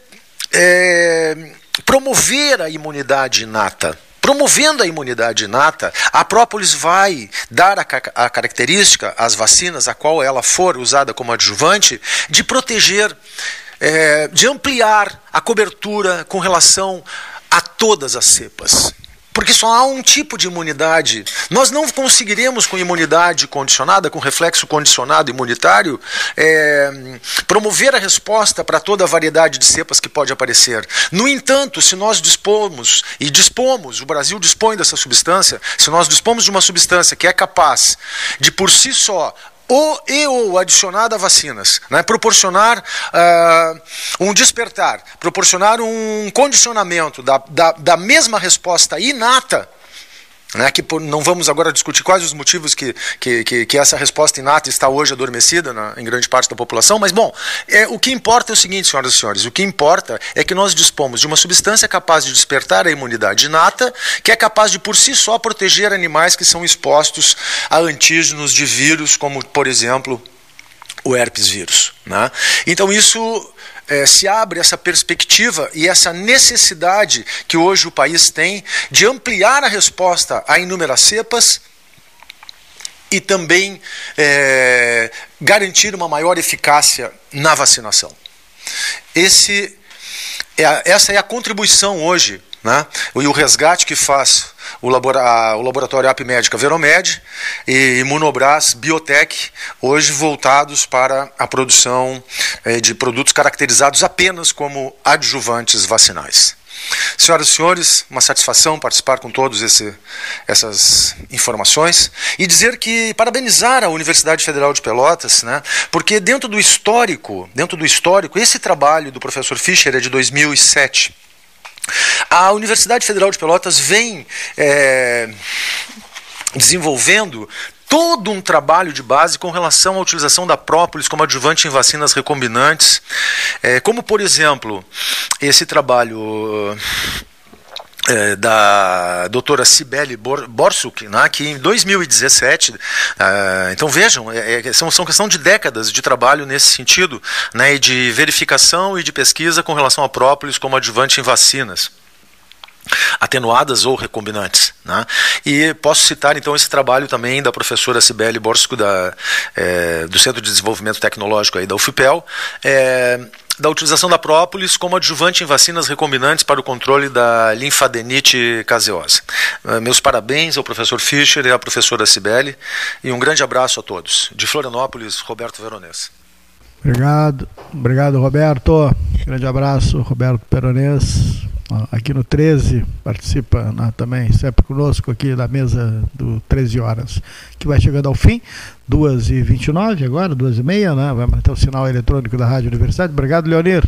é, promover a imunidade inata. Promovendo a imunidade inata, a própolis vai dar a, a característica às vacinas, a qual ela for usada como adjuvante, de proteger, é, de ampliar a cobertura com relação a todas as cepas. Porque só há um tipo de imunidade. Nós não conseguiremos, com imunidade condicionada, com reflexo condicionado imunitário, é, promover a resposta para toda a variedade de cepas que pode aparecer. No entanto, se nós dispomos, e dispomos, o Brasil dispõe dessa substância, se nós dispomos de uma substância que é capaz de, por si só, ou e ou adicionada a vacinas, né? proporcionar uh, um despertar, proporcionar um condicionamento da, da, da mesma resposta inata né, que por, não vamos agora discutir quais os motivos que, que, que, que essa resposta inata está hoje adormecida na, em grande parte da população, mas, bom, é, o que importa é o seguinte, senhoras e senhores: o que importa é que nós dispomos de uma substância capaz de despertar a imunidade inata, que é capaz de, por si só, proteger animais que são expostos a antígenos de vírus, como, por exemplo, o herpes vírus. Né? Então, isso é, se abre essa perspectiva e essa necessidade que hoje o país tem de ampliar a resposta a inúmeras cepas e também é, garantir uma maior eficácia na vacinação. Esse é, essa é a contribuição hoje né? E o resgate que faz o, labora, o laboratório Apmédica Veromed e Imunobras Biotech, hoje voltados para a produção eh, de produtos caracterizados apenas como adjuvantes vacinais. Senhoras e senhores, uma satisfação participar com todos esse, essas informações e dizer que parabenizar a Universidade Federal de Pelotas, né, porque dentro do histórico, dentro do histórico, esse trabalho do professor Fischer é de 2007. A Universidade Federal de Pelotas vem é, desenvolvendo todo um trabalho de base com relação à utilização da própolis como adjuvante em vacinas recombinantes, é, como por exemplo esse trabalho é, da doutora Cibele Borsuk, né, que em 2017, é, então vejam, é, é, são, são questão de décadas de trabalho nesse sentido, né, e de verificação e de pesquisa com relação a própolis como adjuvante em vacinas atenuadas ou recombinantes. Né? E posso citar então esse trabalho também da professora Cibele Borsuk da, é, do Centro de Desenvolvimento Tecnológico aí da UFPEL, é, da utilização da própolis como adjuvante em vacinas recombinantes para o controle da linfadenite caseosa. Uh, meus parabéns ao professor Fischer e à professora Cibele e um grande abraço a todos. De Florianópolis, Roberto Veronese. Obrigado, obrigado Roberto. Grande abraço, Roberto Peronês aqui no 13, participa né, também sempre conosco aqui da mesa do 13 horas, que vai chegando ao fim, 2h29 agora, 2h30, né? Vai manter o sinal eletrônico da Rádio Universidade. Obrigado, Leonir.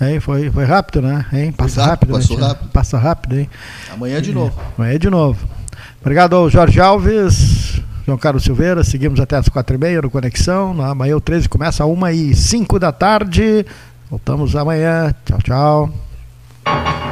Hein, foi, foi rápido, né? Hein? Passa rápido, passou né, rápido. Passa rápido, hein? Amanhã de novo. Amanhã de novo. Obrigado ao Jorge Alves, João Carlos Silveira. Seguimos até as quatro e meia no Conexão. Amanhã o 13 começa a uma e cinco da tarde. Voltamos amanhã. Tchau, tchau.